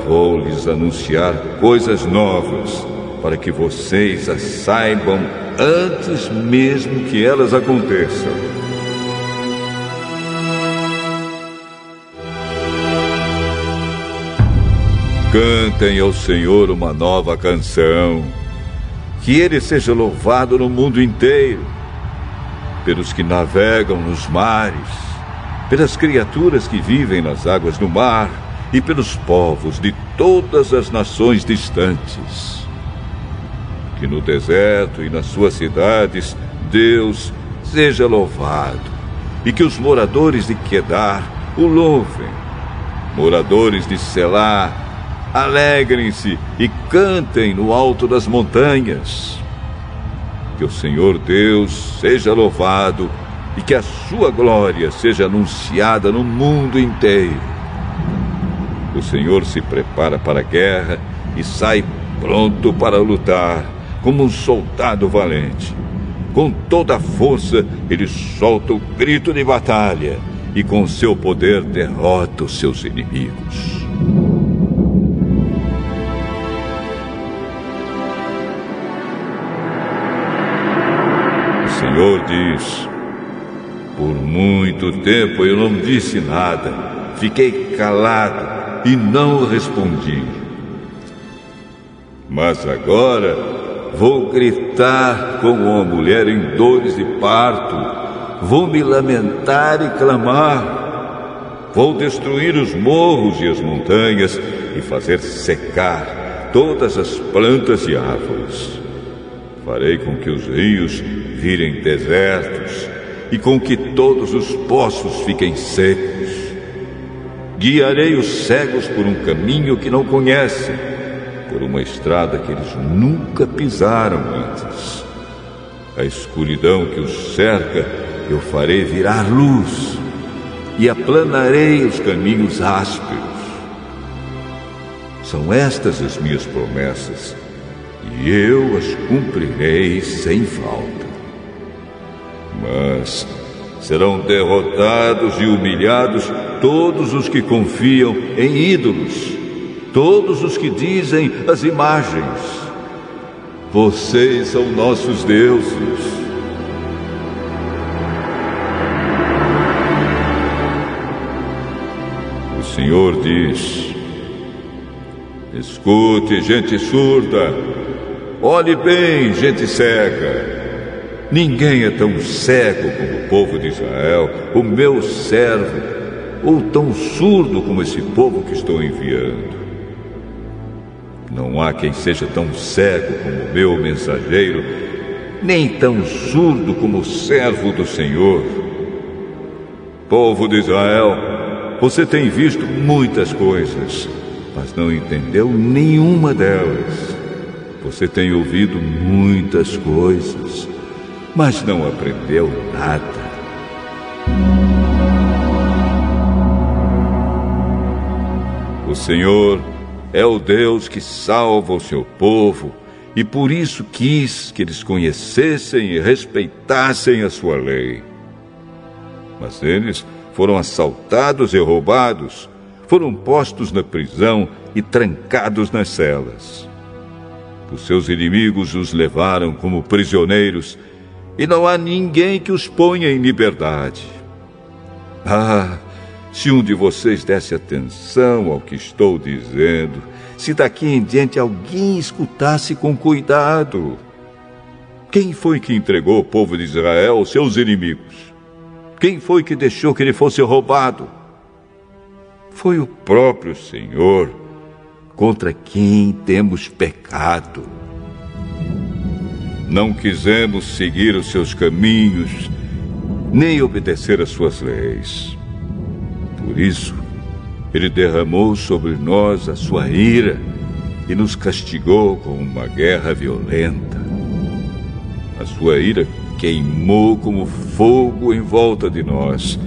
A: vou lhes anunciar coisas novas, para que vocês as saibam antes mesmo que elas aconteçam. Cantem ao Senhor uma nova canção. Que Ele seja louvado no mundo inteiro, pelos que navegam nos mares, pelas criaturas que vivem nas águas do mar e pelos povos de todas as nações distantes. Que no deserto e nas suas cidades Deus seja louvado e que os moradores de Quedar o louvem. Moradores de Selá, alegrem-se e cantem no alto das montanhas. Que o Senhor Deus seja louvado e que a sua glória seja anunciada no mundo inteiro o Senhor se prepara para a guerra e sai pronto para lutar, como um soldado valente. Com toda a força, ele solta o grito de batalha e, com seu poder, derrota os seus inimigos. Senhor diz: Por muito tempo eu não disse nada, fiquei calado e não respondi. Mas agora vou gritar como uma mulher em dores de parto, vou me lamentar e clamar, vou destruir os morros e as montanhas e fazer secar todas as plantas e árvores. Farei com que os rios virem desertos e com que todos os poços fiquem secos Guiarei os cegos por um caminho que não conhecem, por uma estrada que eles nunca pisaram antes. A escuridão que os cerca eu farei virar luz e aplanarei os caminhos ásperos. São estas as minhas promessas, e eu as cumprirei sem falta. Mas serão derrotados e humilhados todos os que confiam em ídolos, todos os que dizem as imagens. Vocês são nossos deuses. O Senhor diz: Escute, gente surda, olhe bem, gente cega. Ninguém é tão cego como o povo de Israel, o meu servo, ou tão surdo como esse povo que estou enviando. Não há quem seja tão cego como o meu mensageiro, nem tão surdo como o servo do Senhor. Povo de Israel, você tem visto muitas coisas, mas não entendeu nenhuma delas. Você tem ouvido muitas coisas, mas não aprendeu nada. O Senhor é o Deus que salva o seu povo e por isso quis que eles conhecessem e respeitassem a sua lei. Mas eles foram assaltados e roubados, foram postos na prisão e trancados nas celas. Os seus inimigos os levaram como prisioneiros e não há ninguém que os ponha em liberdade. Ah, se um de vocês desse atenção ao que estou dizendo, se daqui em diante alguém escutasse com cuidado. Quem foi que entregou o povo de Israel aos seus inimigos? Quem foi que deixou que ele fosse roubado? Foi o próprio Senhor, contra quem temos pecado. Não quisemos seguir os seus caminhos, nem obedecer às suas leis. Por isso, ele derramou sobre nós a sua ira e nos castigou com uma guerra violenta. A sua ira queimou como fogo em volta de nós,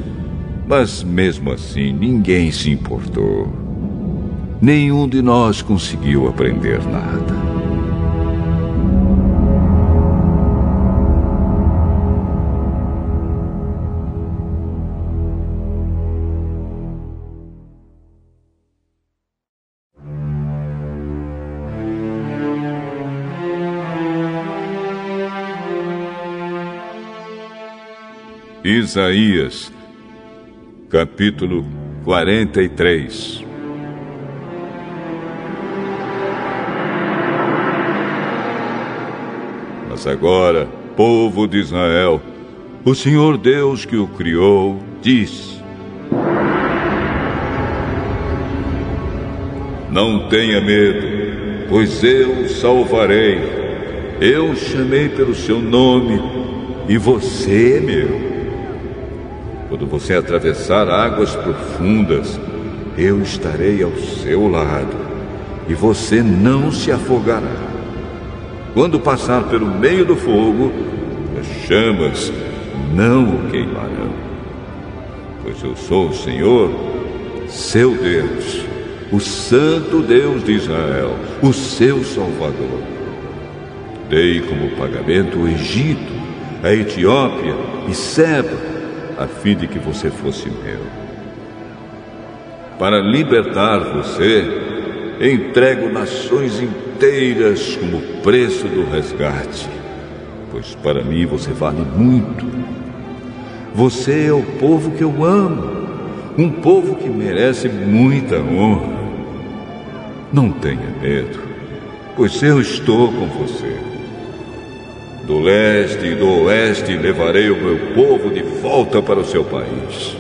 A: mas mesmo assim ninguém se importou. Nenhum de nós conseguiu aprender nada. Isaías, capítulo 43. Mas agora, povo de Israel, o Senhor Deus que o criou diz: Não tenha medo, pois eu o salvarei. Eu chamei pelo seu nome e você é meu. Quando você atravessar águas profundas, eu estarei ao seu lado e você não se afogará. Quando passar pelo meio do fogo, as chamas não o queimarão. Pois eu sou o Senhor, seu Deus, o Santo Deus de Israel, o seu Salvador. Dei como pagamento o Egito, a Etiópia e Seba a fim de que você fosse meu. Para libertar você, entrego nações inteiras como preço do resgate, pois para mim você vale muito. Você é o povo que eu amo, um povo que merece muita honra. Não tenha medo, pois eu estou com você. Do leste e do oeste levarei o meu povo de volta para o seu país.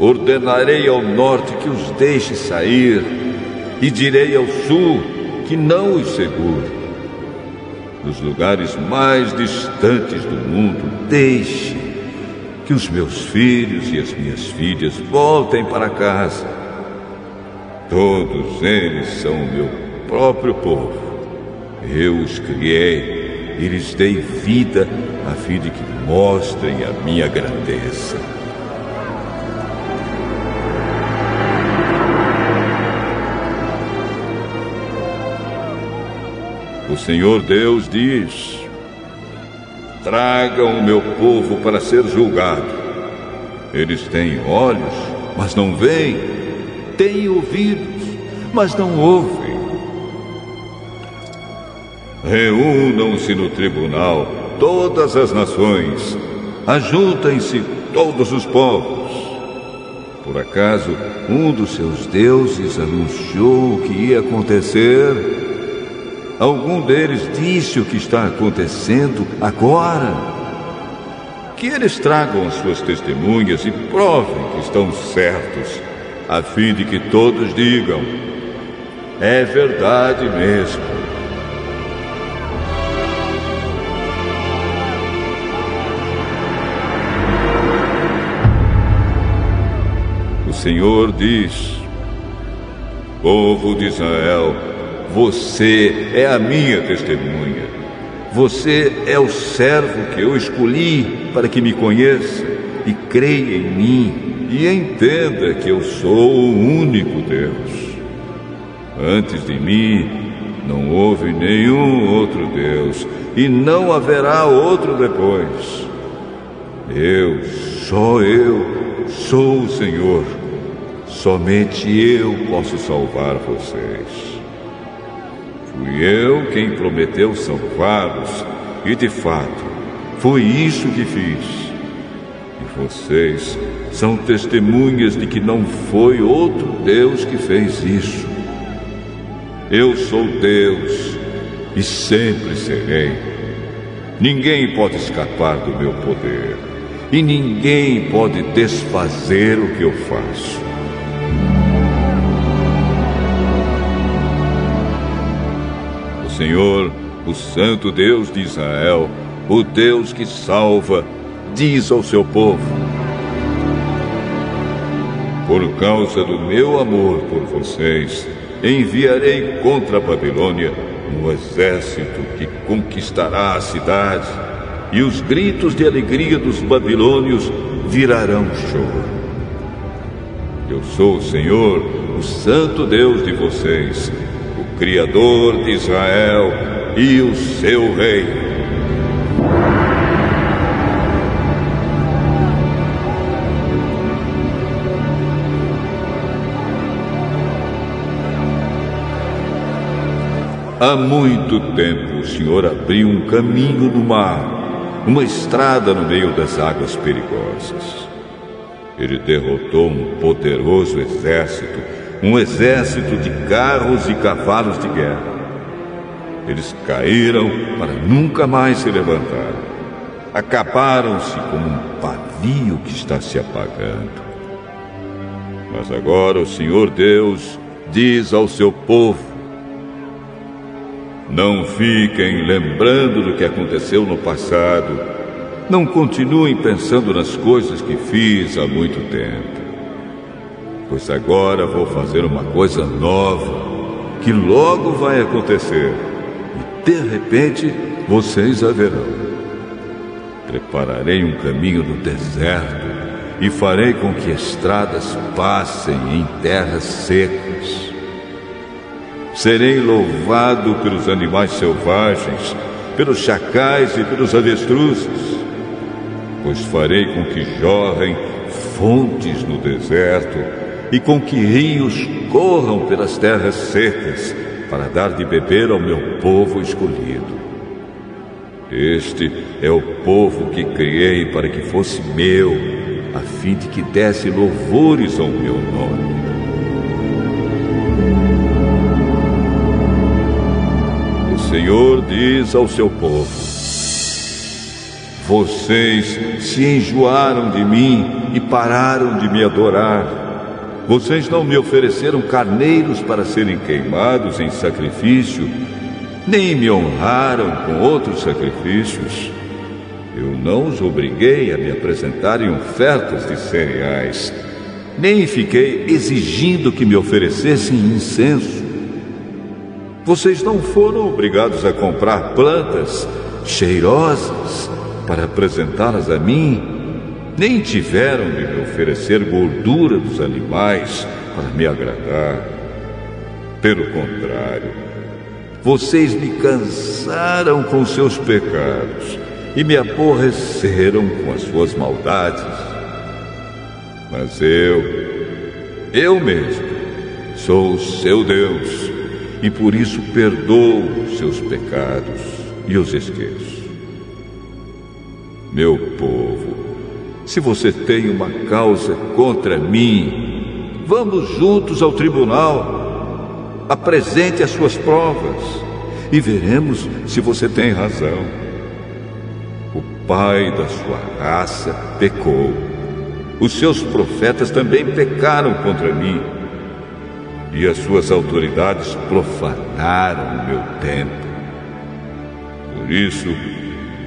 A: Ordenarei ao norte que os deixe sair, e direi ao sul que não os segure. Nos lugares mais distantes do mundo, deixe que os meus filhos e as minhas filhas voltem para casa. Todos eles são o meu próprio povo. Eu os criei e lhes dei vida a fim de que mostrem a minha grandeza. o Senhor Deus diz: Tragam o meu povo para ser julgado. Eles têm olhos, mas não veem, têm ouvidos, mas não ouvem. Reúnam-se no tribunal todas as nações, ajuntem-se todos os povos. Por acaso um dos seus deuses anunciou o que ia acontecer? Algum deles disse o que está acontecendo agora? Que eles tragam as suas testemunhas e provem que estão certos, a fim de que todos digam: é verdade mesmo. Senhor diz: Povo de Israel, você é a minha testemunha. Você é o servo que eu escolhi para que me conheça e creia em mim e entenda que eu sou o único Deus. Antes de mim não houve nenhum outro Deus e não haverá outro depois. Eu, só eu, sou o Senhor. Somente eu posso salvar vocês. Fui eu quem prometeu salvá-los, e de fato, foi isso que fiz. E vocês são testemunhas de que não foi outro Deus que fez isso. Eu sou Deus e sempre serei. Ninguém pode escapar do meu poder, e ninguém pode desfazer o que eu faço. Senhor, o Santo Deus de Israel, o Deus que salva, diz ao seu povo: Por causa do meu amor por vocês, enviarei contra a Babilônia um exército que conquistará a cidade, e os gritos de alegria dos babilônios virarão choro. Eu sou o Senhor, o Santo Deus de vocês Criador de Israel e o seu Rei. Há muito tempo o Senhor abriu um caminho no mar, uma estrada no meio das águas perigosas. Ele derrotou um poderoso exército um exército de carros e cavalos de guerra. Eles caíram para nunca mais se levantar. Acabaram-se como um pavio que está se apagando. Mas agora o Senhor Deus diz ao seu povo: Não fiquem lembrando do que aconteceu no passado. Não continuem pensando nas coisas que fiz há muito tempo pois agora vou fazer uma coisa nova que logo vai acontecer e de repente vocês a verão. Prepararei um caminho no deserto e farei com que estradas passem em terras secas. Serei louvado pelos animais selvagens, pelos chacais e pelos avestruzes, pois farei com que jorrem fontes no deserto e com que rios corram pelas terras secas, para dar de beber ao meu povo escolhido. Este é o povo que criei para que fosse meu, a fim de que desse louvores ao meu nome. O Senhor diz ao seu povo: Vocês se enjoaram de mim e pararam de me adorar. Vocês não me ofereceram carneiros para serem queimados em sacrifício, nem me honraram com outros sacrifícios. Eu não os obriguei a me apresentarem ofertas de cereais, nem fiquei exigindo que me oferecessem incenso. Vocês não foram obrigados a comprar plantas cheirosas para apresentá-las a mim nem tiveram de me oferecer gordura dos animais para me agradar. Pelo contrário, Vocês me cansaram com seus pecados e me aborreceram com as suas maldades. Mas eu, eu mesmo, sou seu Deus e por isso perdoo seus pecados e os esqueço. Meu povo, se você tem uma causa contra mim, vamos juntos ao tribunal. Apresente as suas provas e veremos se você tem razão pai da sua raça pecou. Os seus profetas também pecaram contra mim. E as suas autoridades profanaram o meu templo. Por isso,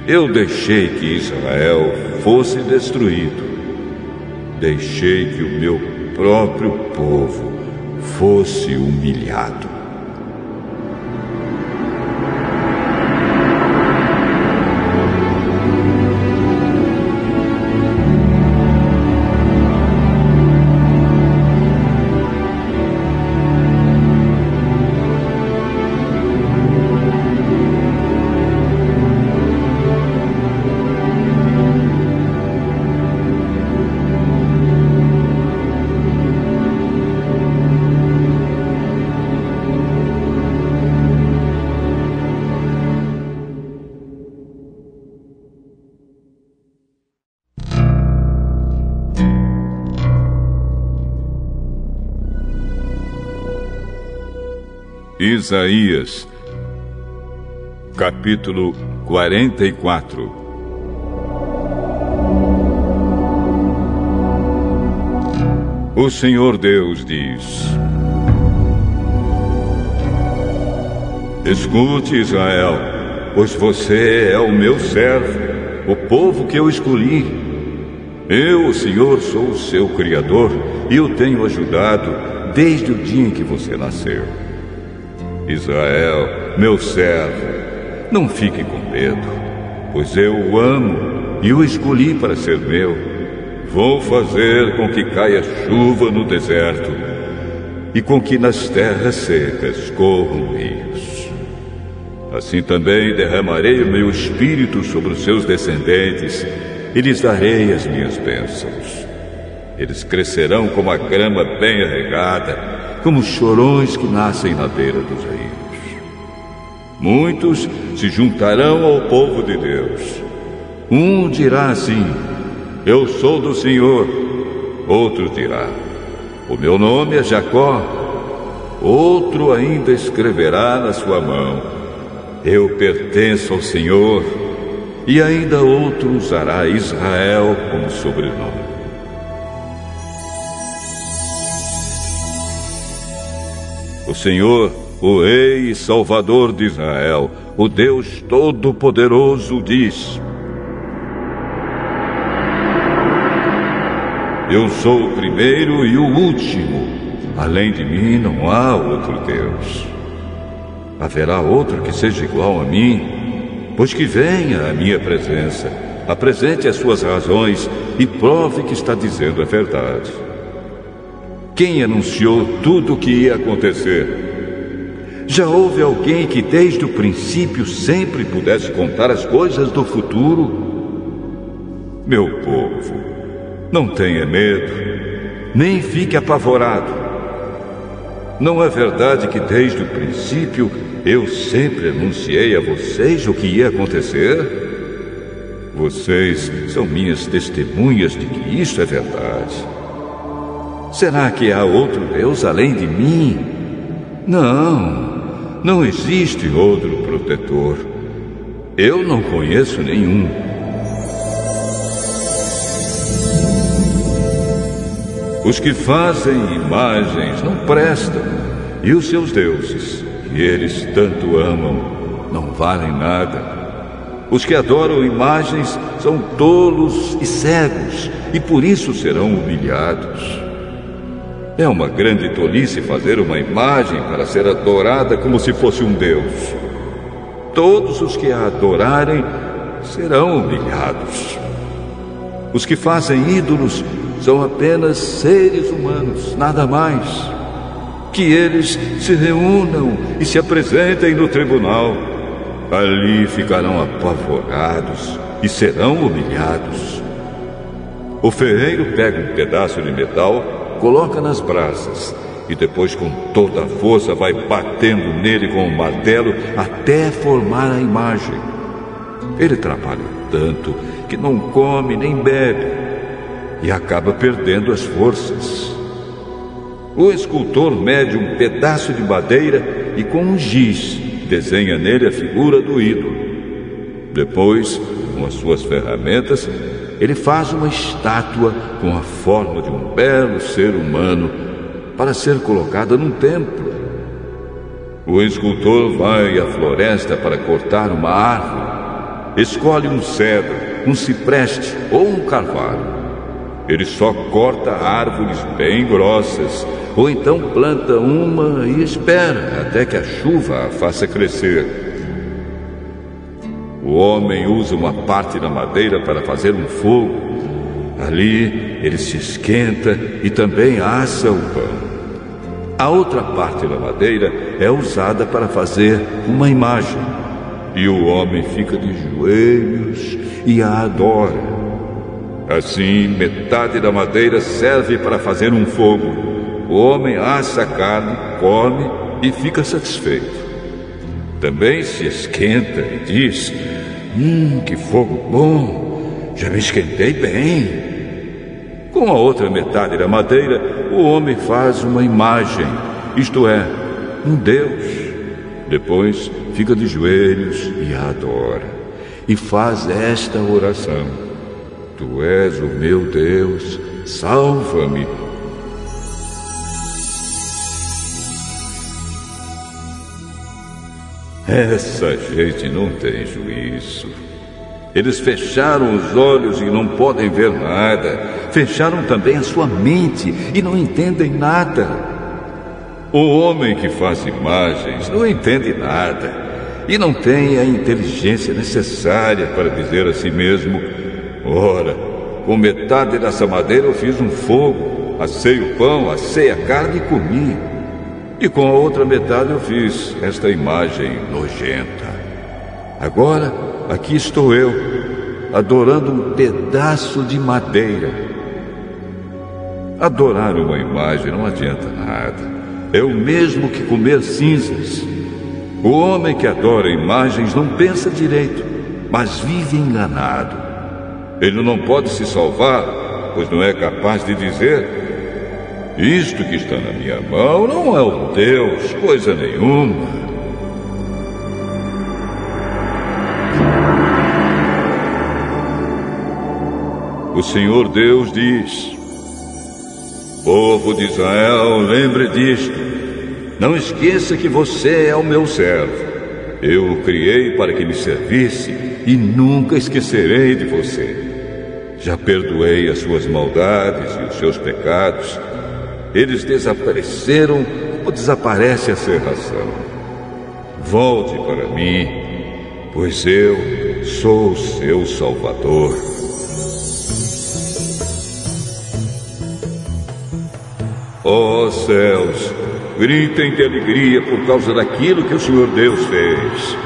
A: eu deixei que Israel fosse destruído. Deixei que o meu próprio povo fosse humilhado. Isaías, capítulo 44 O Senhor Deus diz: Escute, Israel, pois você é o meu servo, o povo que eu escolhi. Eu, o Senhor, sou o seu Criador e o tenho ajudado desde o dia em que você nasceu. Israel, meu servo, não fique com medo, pois eu o amo e o escolhi para ser meu. Vou fazer com que caia chuva no deserto e com que nas terras secas corram rios. Assim também derramarei o meu espírito sobre os seus descendentes e lhes darei as minhas bênçãos. Eles crescerão como a grama bem arregada como chorões que nascem na beira dos rios. Muitos se juntarão ao povo de Deus. Um dirá assim: Eu sou do Senhor. Outro dirá: O meu nome é Jacó. Outro ainda escreverá na sua mão: Eu pertenço ao Senhor. E ainda outro usará Israel como sobrenome. O Senhor, o Rei e Salvador de Israel, o Deus Todo-Poderoso, diz: Eu sou o primeiro e o último. Além de mim não há outro Deus. Haverá outro que seja igual a mim? Pois que venha à minha presença, apresente as suas razões e prove que está dizendo a verdade. Quem anunciou tudo o que ia acontecer? Já houve alguém que desde o princípio sempre pudesse contar as coisas do futuro? Meu povo, não tenha medo, nem fique apavorado. Não é verdade que desde o princípio eu sempre anunciei a vocês o que ia acontecer? Vocês são minhas testemunhas de que isso é verdade. Será que há outro Deus além de mim? Não, não existe outro protetor. Eu não conheço nenhum. Os que fazem imagens não prestam, e os seus deuses, que eles tanto amam, não valem nada. Os que adoram imagens são tolos e cegos, e por isso serão humilhados. É uma grande tolice fazer uma imagem para ser adorada como se fosse um Deus. Todos os que a adorarem serão humilhados. Os que fazem ídolos são apenas seres humanos, nada mais. que eles se reúnam e se apresentem no tribunal. Ali ficarão apavorados e serão humilhados. O ferreiro pega um pedaço de metal, coloca nas brasas e depois, com toda a força, vai batendo nele com o um martelo até formar a imagem. Ele trabalha tanto que não come nem bebe e acaba perdendo as forças. O escultor mede um pedaço de madeira e, com um giz, desenha nele a figura do ídolo. Depois, com as suas ferramentas, ele faz uma estátua com a forma de um belo ser humano para ser colocada num templo. O escultor vai à floresta para cortar uma árvore. Escolhe um cedro, um cipreste ou um carvalho. Ele só corta árvores bem grossas, ou então planta uma e espera até que a chuva a faça crescer. O homem usa uma parte da madeira para fazer um fogo. Ali ele se esquenta e também assa o pão. A outra parte da madeira é usada para fazer uma imagem. E o homem fica de joelhos e a adora. Assim, metade da madeira serve para fazer um fogo. O homem assa a carne, come e fica satisfeito. Também se esquenta e diz: Hum, que fogo bom! Já me esquentei bem. Com a outra metade da madeira, o homem faz uma imagem, isto é, um Deus. Depois fica de joelhos e a adora. E faz esta oração: Tu és o meu Deus, salva-me. Essa gente não tem juízo. Eles fecharam os olhos e não podem ver nada. Fecharam também a sua mente e não entendem nada. O homem que faz imagens não entende nada e não tem a inteligência necessária para dizer a si mesmo: Ora, com metade dessa madeira eu fiz um fogo, assei o pão, assei a carne e comi. E com a outra metade eu fiz esta imagem nojenta. Agora, aqui estou eu, adorando um pedaço de madeira. Adorar uma imagem não adianta nada. É o mesmo que comer cinzas. O homem que adora imagens não pensa direito, mas vive enganado. Ele não pode se salvar, pois não é capaz de dizer: Isto que está na minha mão não é o Deus, coisa nenhuma. O Senhor Deus diz: Povo de Israel, lembre disto. Não esqueça que você é o meu servo. Eu o criei para que me servisse e nunca esquecerei de você. Já perdoei as suas maldades e os seus pecados. Eles desapareceram como desaparece a serração. Volte para mim, pois eu sou o seu Salvador. Ó oh, céus, gritem de alegria por causa daquilo que o Senhor Deus fez.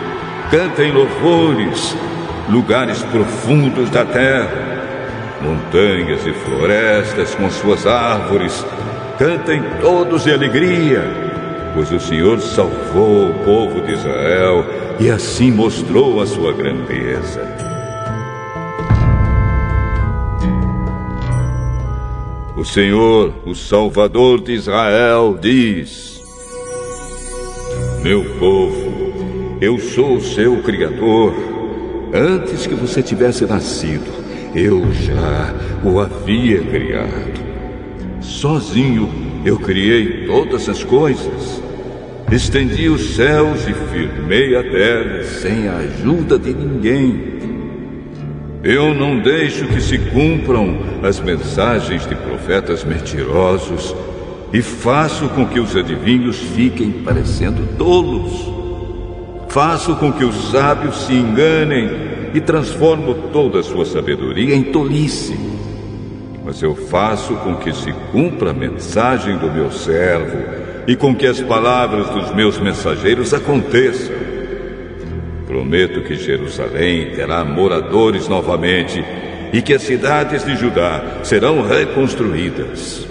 A: Cantem louvores, lugares profundos da terra, montanhas e florestas com suas árvores. Cantem todos de alegria, pois o Senhor salvou o povo de Israel e assim mostrou a sua grandeza. O Senhor, o Salvador de Israel, diz: Meu povo, eu sou o seu Criador. Antes que você tivesse nascido, eu já o havia criado. Sozinho eu criei todas as coisas. Estendi os céus e firmei a terra sem a ajuda de ninguém. Eu não deixo que se cumpram as mensagens de profetas mentirosos e faço com que os adivinhos fiquem parecendo tolos. Faço com que os sábios se enganem e transformo toda a sua sabedoria em tolice. Mas eu faço com que se cumpra a mensagem do meu servo, e com que as palavras dos meus mensageiros aconteçam. Prometo que Jerusalém terá moradores novamente e que as cidades de Judá serão reconstruídas.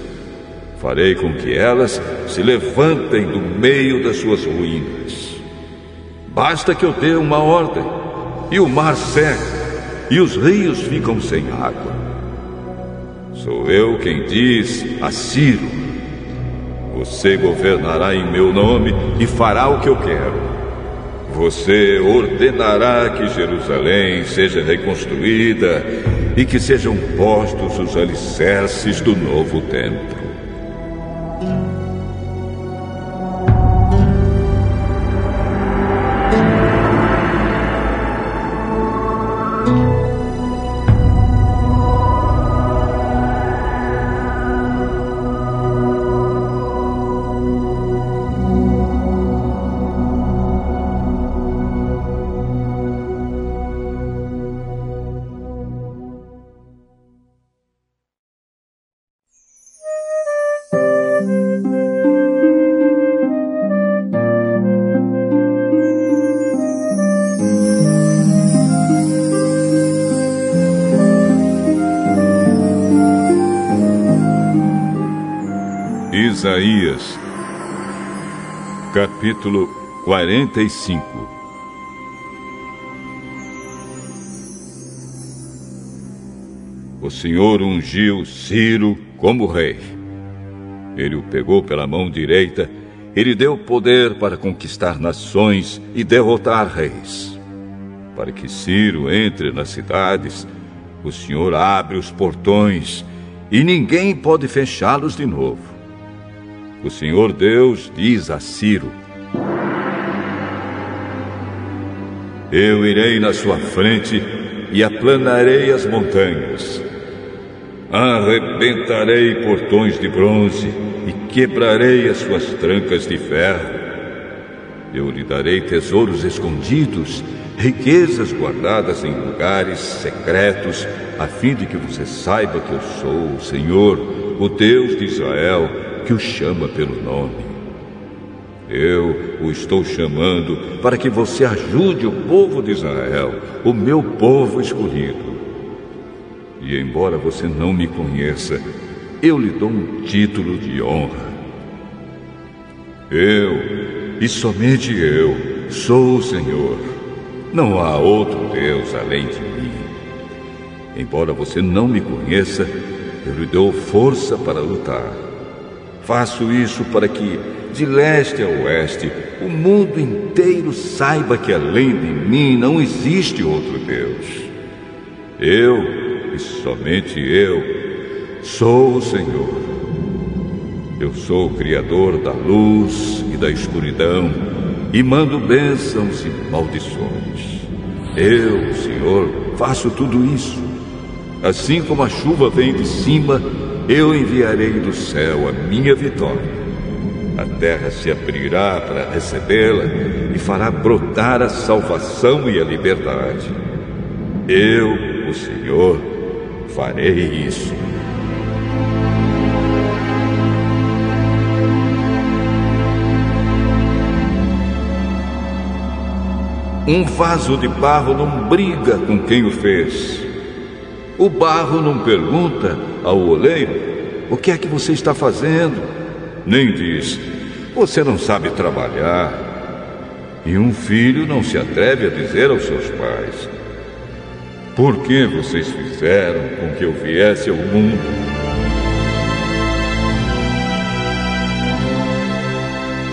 A: Farei com que elas se levantem do meio das suas ruínas. Basta que eu dê uma ordem, e o mar seca, e os rios ficam sem água. Sou eu quem diz a Ciro: Você governará em meu nome e fará o que eu quero. Você ordenará que Jerusalém seja reconstruída e que sejam postos os alicerces do novo templo. Capítulo 45 O Senhor ungiu Ciro como rei. Ele o pegou pela mão direita e lhe deu poder para conquistar nações e derrotar reis. Para que Ciro entre nas cidades, o Senhor abre os portões e ninguém pode fechá-los de novo. O Senhor Deus diz a Ciro: Eu irei na sua frente e aplanarei as montanhas. Arrebentarei portões de bronze e quebrarei as suas trancas de ferro. Eu lhe darei tesouros escondidos, riquezas guardadas em lugares secretos, a fim de que você saiba que eu sou o Senhor, o Deus de Israel que o chama pelo nome. Eu o estou chamando para que você ajude o povo de Israel, o meu povo escolhido. E embora você não me conheça, eu lhe dou um título de honra. Eu, e somente eu, sou o Senhor. Não há outro Deus além de mim. Embora você não me conheça, eu lhe dou força para lutar. Faço isso para que, de leste a oeste, o mundo inteiro saiba que além de mim não existe outro Deus. Eu, e somente eu, sou o Senhor. Eu sou o Criador da luz e da escuridão e mando bênçãos e maldições. Eu, Senhor, faço tudo isso. Assim como a chuva vem de cima eu enviarei do céu a minha vitória. A terra se abrirá para recebê-la e fará brotar a salvação e a liberdade. Eu, o Senhor, farei isso. Um vaso de barro não briga com quem o fez. O barro não pergunta ao oleiro: O que é que você está fazendo? Nem diz: Você não sabe trabalhar. E um filho não se atreve a dizer aos seus pais: Por que vocês fizeram com que eu viesse ao mundo?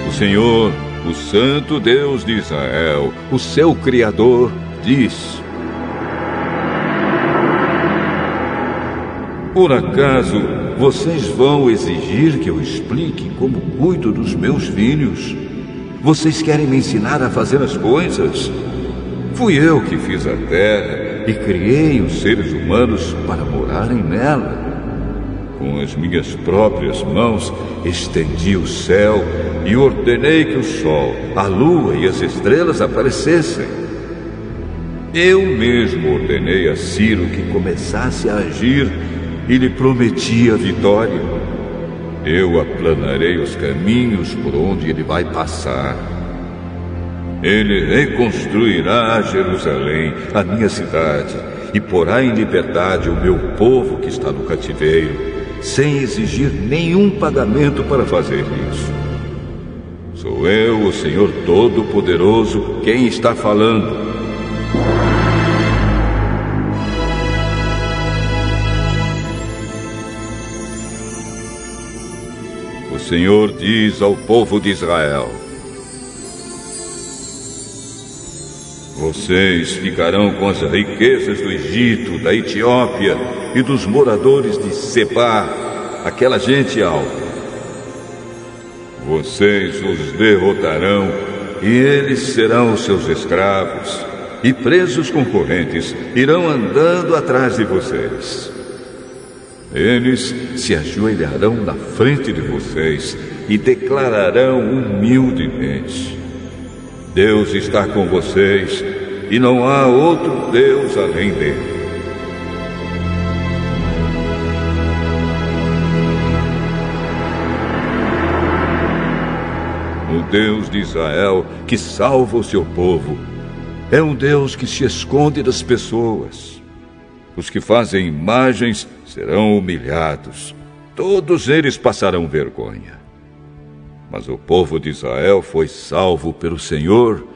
A: O Senhor, o Santo Deus de Israel, o seu Criador, diz: Por acaso vocês vão exigir que eu explique como cuido dos meus filhos? Vocês querem me ensinar a fazer as coisas? Fui eu que fiz a terra e criei os seres humanos para morarem nela. Com as minhas próprias mãos estendi o céu e ordenei que o sol, a lua e as estrelas aparecessem. Eu mesmo ordenei a Ciro que começasse a agir e lhe prometi a vitória. Eu aplanarei os caminhos por onde ele vai passar. Ele reconstruirá Jerusalém, a minha cidade, e porá em liberdade o meu povo que está no cativeiro, sem exigir nenhum pagamento para fazer isso. Sou eu, o Senhor Todo-Poderoso, quem está falando. Senhor diz ao povo de Israel: Vocês ficarão com as riquezas do Egito, da Etiópia e dos moradores de Seba, aquela gente alta. Vocês os derrotarão e eles serão seus escravos, e presos concorrentes irão andando atrás de vocês. Eles se ajoelharão na frente de vocês e declararão humildemente: Deus está com vocês e não há outro Deus além dele. O Deus de Israel que salva o seu povo é um Deus que se esconde das pessoas. Os que fazem imagens serão humilhados, todos eles passarão vergonha. Mas o povo de Israel foi salvo pelo Senhor,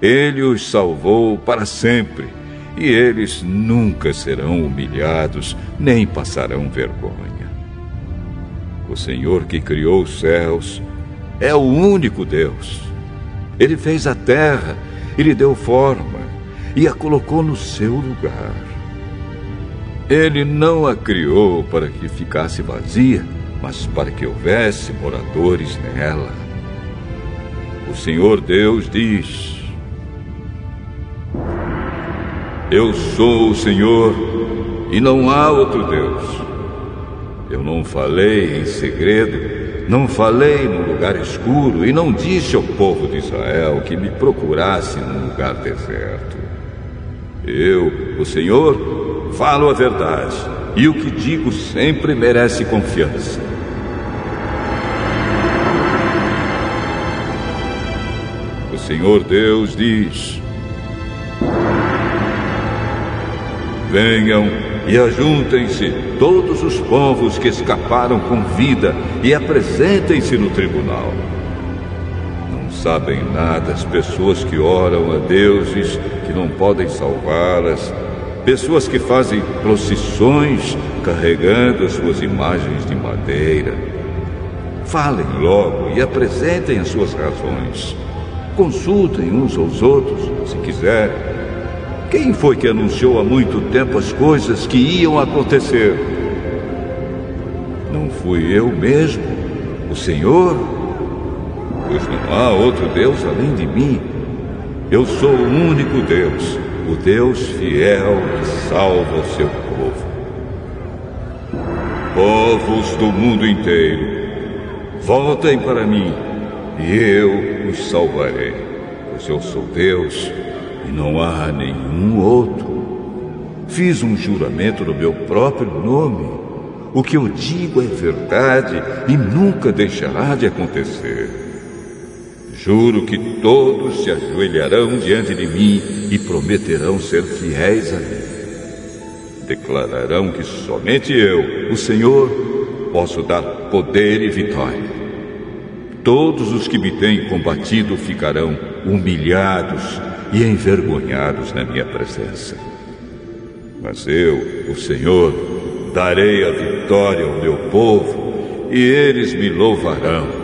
A: ele os salvou para sempre, e eles nunca serão humilhados, nem passarão vergonha. O Senhor que criou os céus é o único Deus. Ele fez a terra e lhe deu forma e a colocou no seu lugar. Ele não a criou para que ficasse vazia mas para que houvesse moradores nela. O Senhor Deus diz: Eu sou o Senhor e não há outro Deus. Eu não falei em segredo, não falei num lugar escuro e não disse ao povo de Israel que me procurasse num lugar deserto. Eu, o Senhor, falo a verdade e o que digo sempre merece confiança. O Senhor Deus diz: Venham e ajuntem-se todos os povos que escaparam com vida e apresentem-se no tribunal. Não sabem nada as pessoas que oram a deuses que não podem salvá-las pessoas que fazem procissões carregando as suas imagens de madeira. Falem logo e apresentem as suas razões. Consultem uns aos outros, se quiserem. Quem foi que anunciou há muito tempo as coisas que iam acontecer? Não fui eu mesmo, o Senhor? Pois não há outro Deus além de mim. Eu sou o único Deus o Deus fiel que salva o seu povo. Povos do mundo inteiro, voltem para mim e eu os salvarei, pois eu sou Deus e não há nenhum outro. Fiz um juramento no meu próprio nome. O que eu digo é verdade e nunca deixará de acontecer. Juro que todos se ajoelharão diante de mim e prometerão ser fiéis a mim. Declararão que somente eu, o Senhor, posso dar poder e vitória. Todos os que me têm combatido ficarão humilhados e envergonhados na minha presença. Mas eu, o Senhor, darei a vitória ao meu povo e eles me louvarão.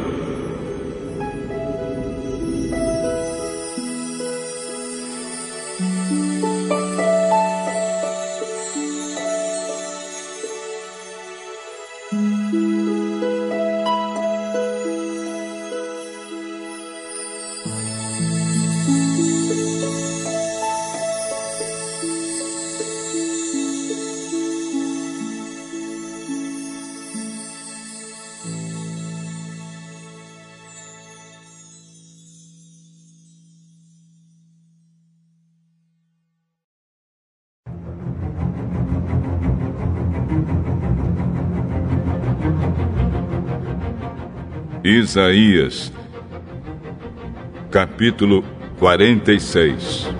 A: Isaías, capítulo 46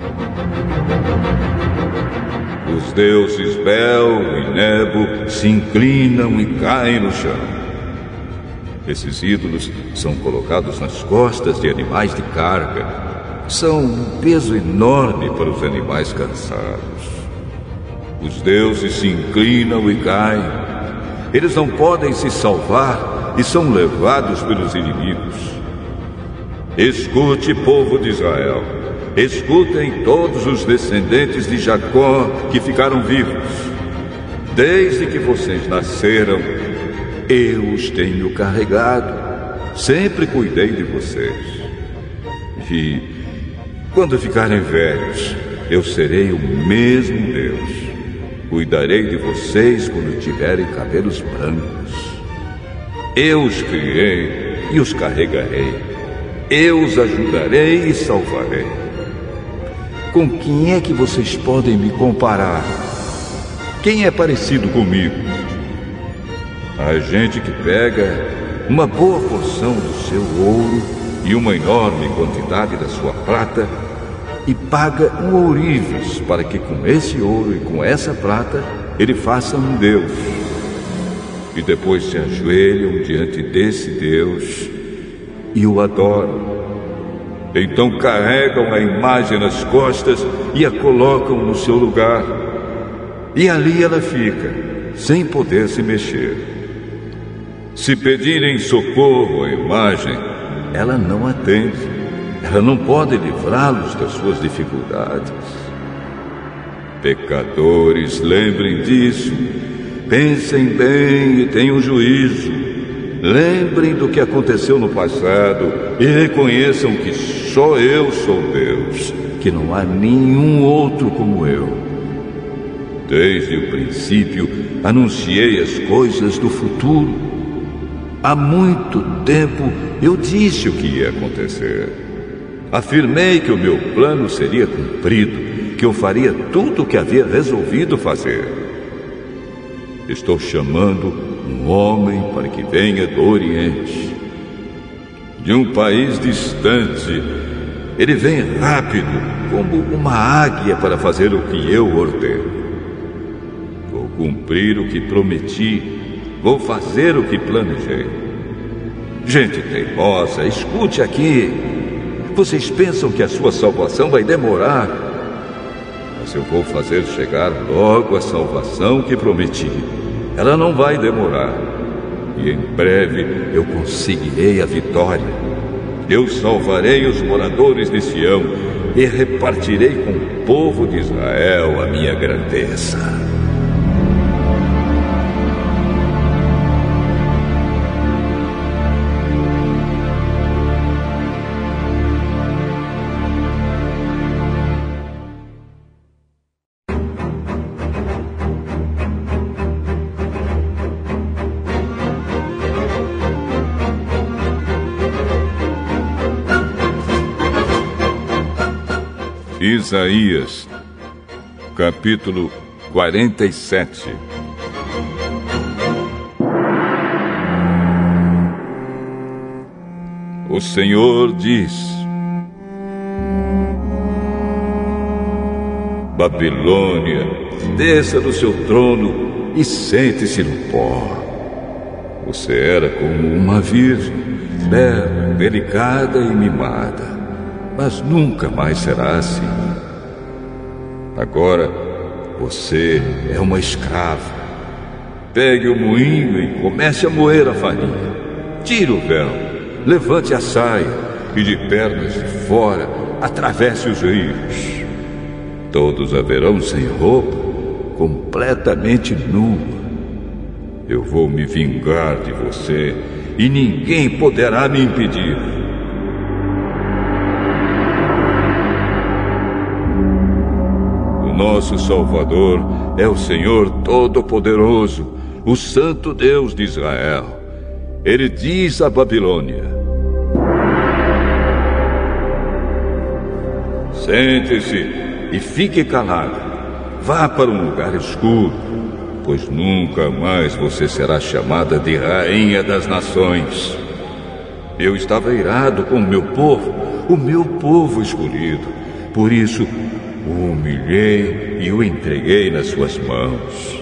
A: Os deuses Bel e Nebo se inclinam e caem no chão. Esses ídolos são colocados nas costas de animais de carga. São um peso enorme para os animais cansados. Os deuses se inclinam e caem. Eles não podem se salvar e são levados pelos inimigos. Escute, povo de Israel. Escutem todos os descendentes de Jacó que ficaram vivos. Desde que vocês nasceram, eu os tenho carregado. Sempre cuidei de vocês. E quando ficarem velhos, eu serei o mesmo Deus. Cuidarei de vocês quando tiverem cabelos brancos. Eu os criei e os carregarei. Eu os ajudarei e salvarei. Com quem é que vocês podem me comparar? Quem é parecido comigo? A gente que pega uma boa porção do seu ouro e uma enorme quantidade da sua prata e paga um ourives para que com esse ouro e com essa prata ele faça um Deus e depois se ajoelham diante desse Deus e o adoram. Então carregam a imagem nas costas e a colocam no seu lugar. E ali ela fica, sem poder se mexer. Se pedirem socorro à imagem, ela não atende. Ela não pode livrá-los das suas dificuldades. Pecadores, lembrem disso Pensem bem e tenham juízo. Lembrem do que aconteceu no passado e reconheçam que só eu sou Deus, que não há nenhum outro como eu. Desde o princípio anunciei as coisas do futuro. Há muito tempo eu disse o que ia acontecer. Afirmei que o meu plano seria cumprido, que eu faria tudo o que havia resolvido fazer. Estou chamando um homem para que venha do Oriente, de um país distante. Ele vem rápido, como uma águia, para fazer o que eu ordeno. Vou cumprir o que prometi, vou fazer o que planejei. Gente teimosa, escute aqui. Vocês pensam que a sua salvação vai demorar? Mas eu vou fazer chegar logo a salvação que prometi. Ela não vai demorar. E em breve eu conseguirei a vitória. Eu salvarei os moradores de Sião e repartirei com o povo de Israel a minha grandeza. Isaías, capítulo 47. O Senhor diz: Babilônia, desça do seu trono e sente-se no pó. Você era como uma virgem, bela, delicada e mimada mas nunca mais será assim. Agora você é uma escrava. Pegue o moinho e comece a moer a farinha. Tire o véu, levante a saia e de pernas de fora atravesse os rios. Todos haverão sem roupa, completamente nua. Eu vou me vingar de você e ninguém poderá me impedir. Nosso Salvador é o Senhor Todo-Poderoso, o Santo Deus de Israel. Ele diz à Babilônia: Sente-se e fique calado. Vá para um lugar escuro, pois nunca mais você será chamada de Rainha das Nações. Eu estava irado com o meu povo, o meu povo escolhido. Por isso, o humilhei e o entreguei nas suas mãos.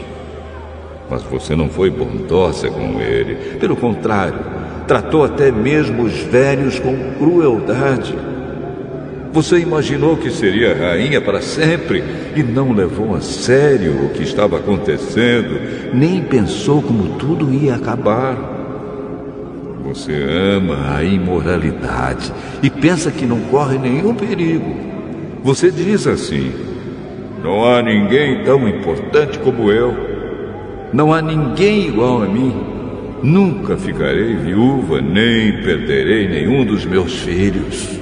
A: Mas você não foi bondosa com ele. Pelo contrário, tratou até mesmo os velhos com crueldade. Você imaginou que seria rainha para sempre e não levou a sério o que estava acontecendo, nem pensou como tudo ia acabar. Você ama a imoralidade e pensa que não corre nenhum perigo. Você diz assim: não há ninguém tão importante como eu. Não há ninguém igual a mim. Nunca ficarei viúva, nem perderei nenhum dos meus filhos.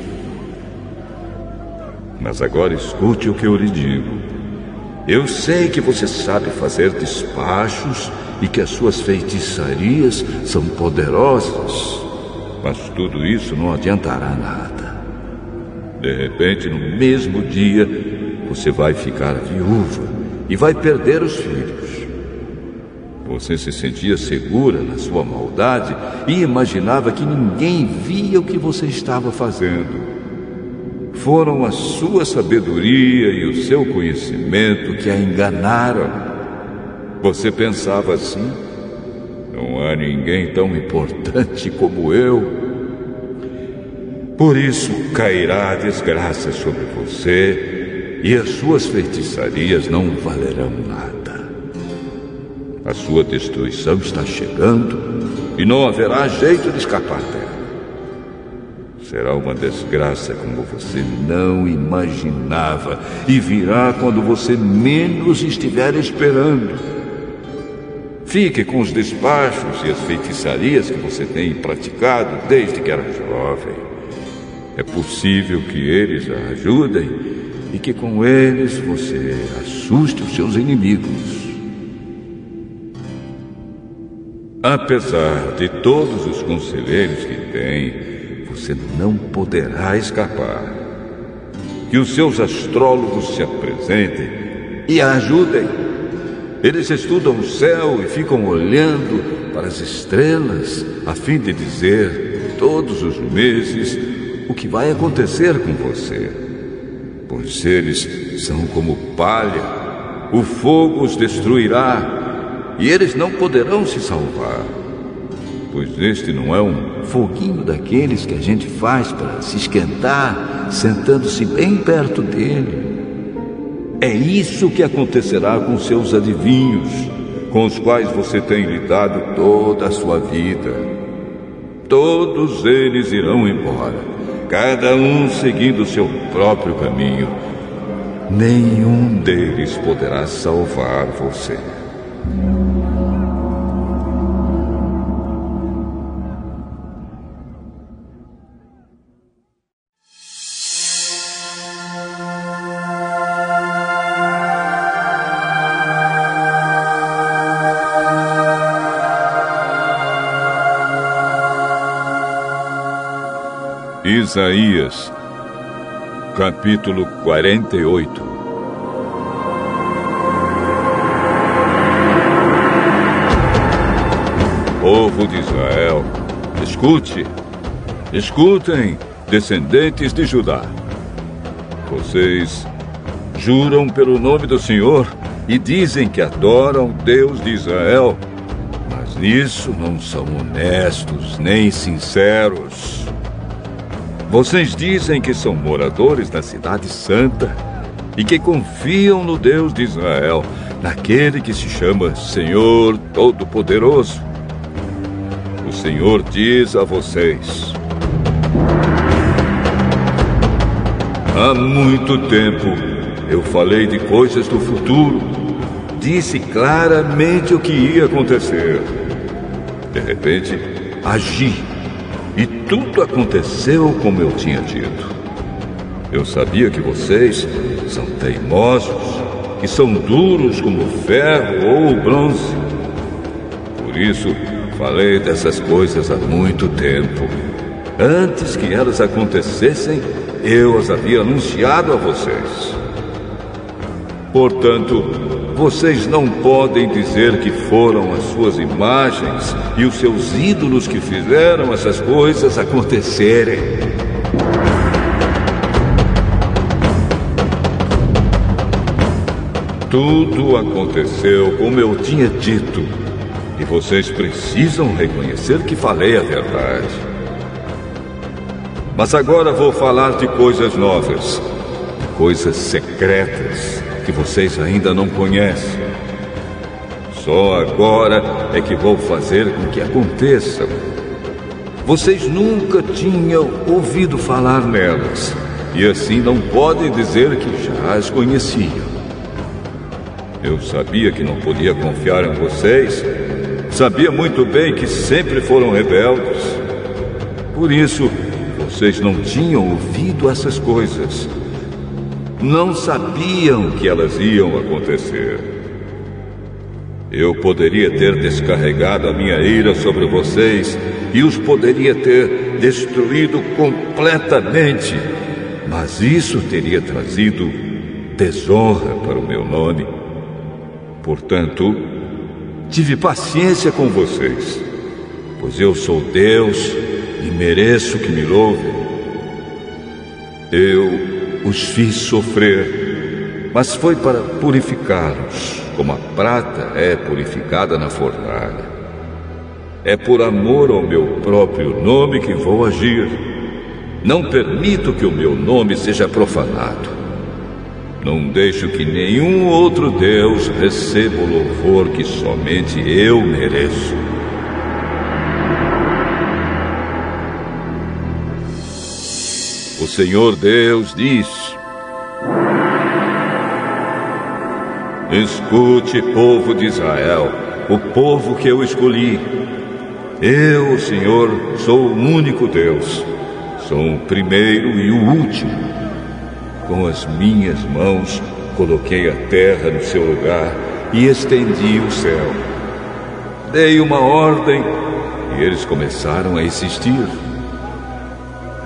A: Mas agora escute o que eu lhe digo. Eu sei que você sabe fazer despachos e que as suas feitiçarias são poderosas, mas tudo isso não adiantará nada. De repente, no mesmo dia, você vai ficar viúva e vai perder os filhos. Você se sentia segura na sua maldade e imaginava que ninguém via o que você estava fazendo. Foram a sua sabedoria e o seu conhecimento que a enganaram. Você pensava assim: não há ninguém tão importante como eu. Por isso cairá a desgraça sobre você e as suas feitiçarias não valerão nada. A sua destruição está chegando e não haverá jeito de escapar dela. Será uma desgraça como você não imaginava e virá quando você menos estiver esperando. Fique com os despachos e as feitiçarias que você tem praticado desde que era jovem. É possível que eles a ajudem e que com eles você assuste os seus inimigos. Apesar de todos os conselheiros que tem, você não poderá escapar. Que os seus astrólogos se apresentem e a ajudem. Eles estudam o céu e ficam olhando para as estrelas a fim de dizer todos os meses o que vai acontecer com você. Pois eles são como palha, o fogo os destruirá e eles não poderão se salvar pois este não é um foguinho daqueles que a gente faz para se esquentar, sentando-se bem perto dele. É isso que acontecerá com seus adivinhos, com os quais você tem lidado toda a sua vida. Todos eles irão embora, cada um seguindo seu próprio caminho. Nenhum deles poderá salvar você. Isaías, capítulo 48 Povo de Israel, escute, escutem, descendentes de Judá. Vocês juram pelo nome do Senhor e dizem que adoram Deus de Israel, mas nisso não são honestos nem sinceros. Vocês dizem que são moradores da Cidade Santa e que confiam no Deus de Israel, naquele que se chama Senhor Todo-Poderoso. O Senhor diz a vocês: Há muito tempo eu falei de coisas do futuro, disse claramente o que ia acontecer. De repente, agi e tudo aconteceu como eu tinha dito. Eu sabia que vocês são teimosos, que são duros como ferro ou bronze. Por isso, falei dessas coisas há muito tempo. Antes que elas acontecessem, eu as havia anunciado a vocês. Portanto, vocês não podem dizer que foram as suas imagens e os seus ídolos que fizeram essas coisas acontecerem. Tudo aconteceu como eu tinha dito. E vocês precisam reconhecer que falei a verdade. Mas agora vou falar de coisas novas, coisas secretas que vocês ainda não conhecem. Só agora é que vou fazer com que aconteçam. Vocês nunca tinham ouvido falar nelas, e assim não podem dizer que já as conheciam. Eu sabia que não podia confiar em vocês, sabia muito bem que sempre foram rebeldes. Por isso, vocês não tinham ouvido essas coisas não sabiam que elas iam acontecer. Eu poderia ter descarregado a minha ira sobre vocês e os poderia ter destruído completamente, mas isso teria trazido desonra para o meu nome. Portanto, tive paciência com vocês, pois eu sou Deus e mereço que me louvem. Eu os fiz sofrer, mas foi para purificá-los, como a prata é purificada na fornalha. É por amor ao meu próprio nome que vou agir. Não permito que o meu nome seja profanado. Não deixo que nenhum outro Deus receba o louvor que somente eu mereço. O Senhor Deus diz: Escute, povo de Israel, o povo que eu escolhi. Eu, Senhor, sou o único Deus. Sou o primeiro e o último. Com as minhas mãos coloquei a terra no seu lugar e estendi o céu. Dei uma ordem e eles começaram a existir.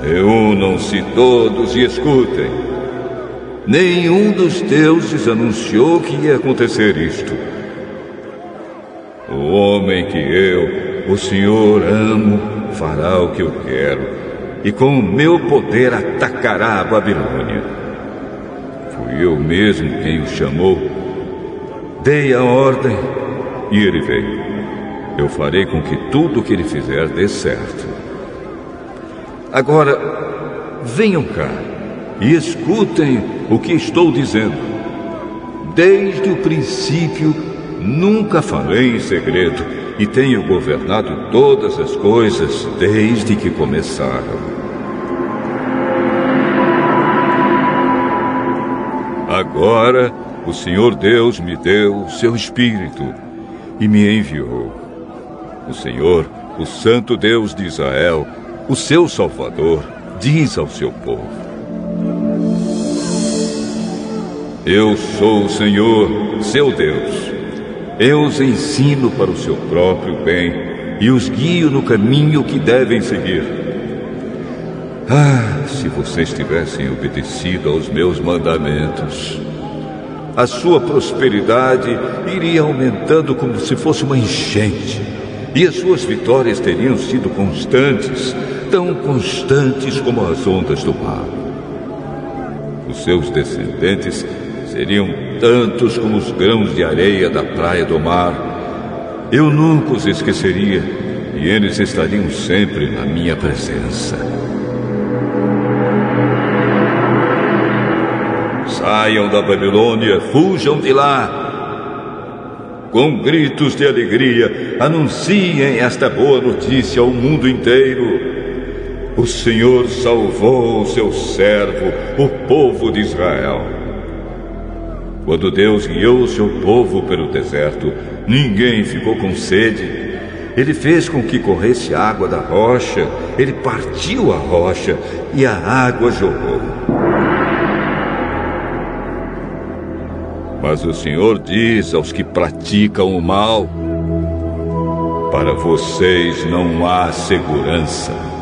A: Reúnam-se todos e escutem. Nenhum dos deuses anunciou que ia acontecer isto. O homem que eu, o Senhor, amo, fará o que eu quero, e com o meu poder atacará a Babilônia. Fui eu mesmo quem o chamou. Dei a ordem e ele veio. Eu farei com que tudo o que ele fizer dê certo. Agora, venham cá e escutem o que estou dizendo. Desde o princípio, nunca falei em segredo e tenho governado todas as coisas desde que começaram. Agora, o Senhor Deus me deu o seu Espírito e me enviou. O Senhor, o Santo Deus de Israel, o seu Salvador, diz ao seu povo: Eu sou o Senhor, seu Deus. Eu os ensino para o seu próprio bem e os guio no caminho que devem seguir. Ah, se vocês tivessem obedecido aos meus mandamentos, a sua prosperidade iria aumentando como se fosse uma enchente, e as suas vitórias teriam sido constantes tão constantes como as ondas do mar. Os seus descendentes seriam tantos como os grãos de areia da praia do mar. Eu nunca os esqueceria e eles estariam sempre na minha presença. Saiam da Babilônia, fujam de lá. Com gritos de alegria, anunciem esta boa notícia ao mundo inteiro. O Senhor salvou o seu servo, o povo de Israel. Quando Deus guiou o seu povo pelo deserto, ninguém ficou com sede. Ele fez com que corresse água da rocha, ele partiu a rocha e a água jorrou. Mas o Senhor diz aos que praticam o mal: Para vocês não há segurança.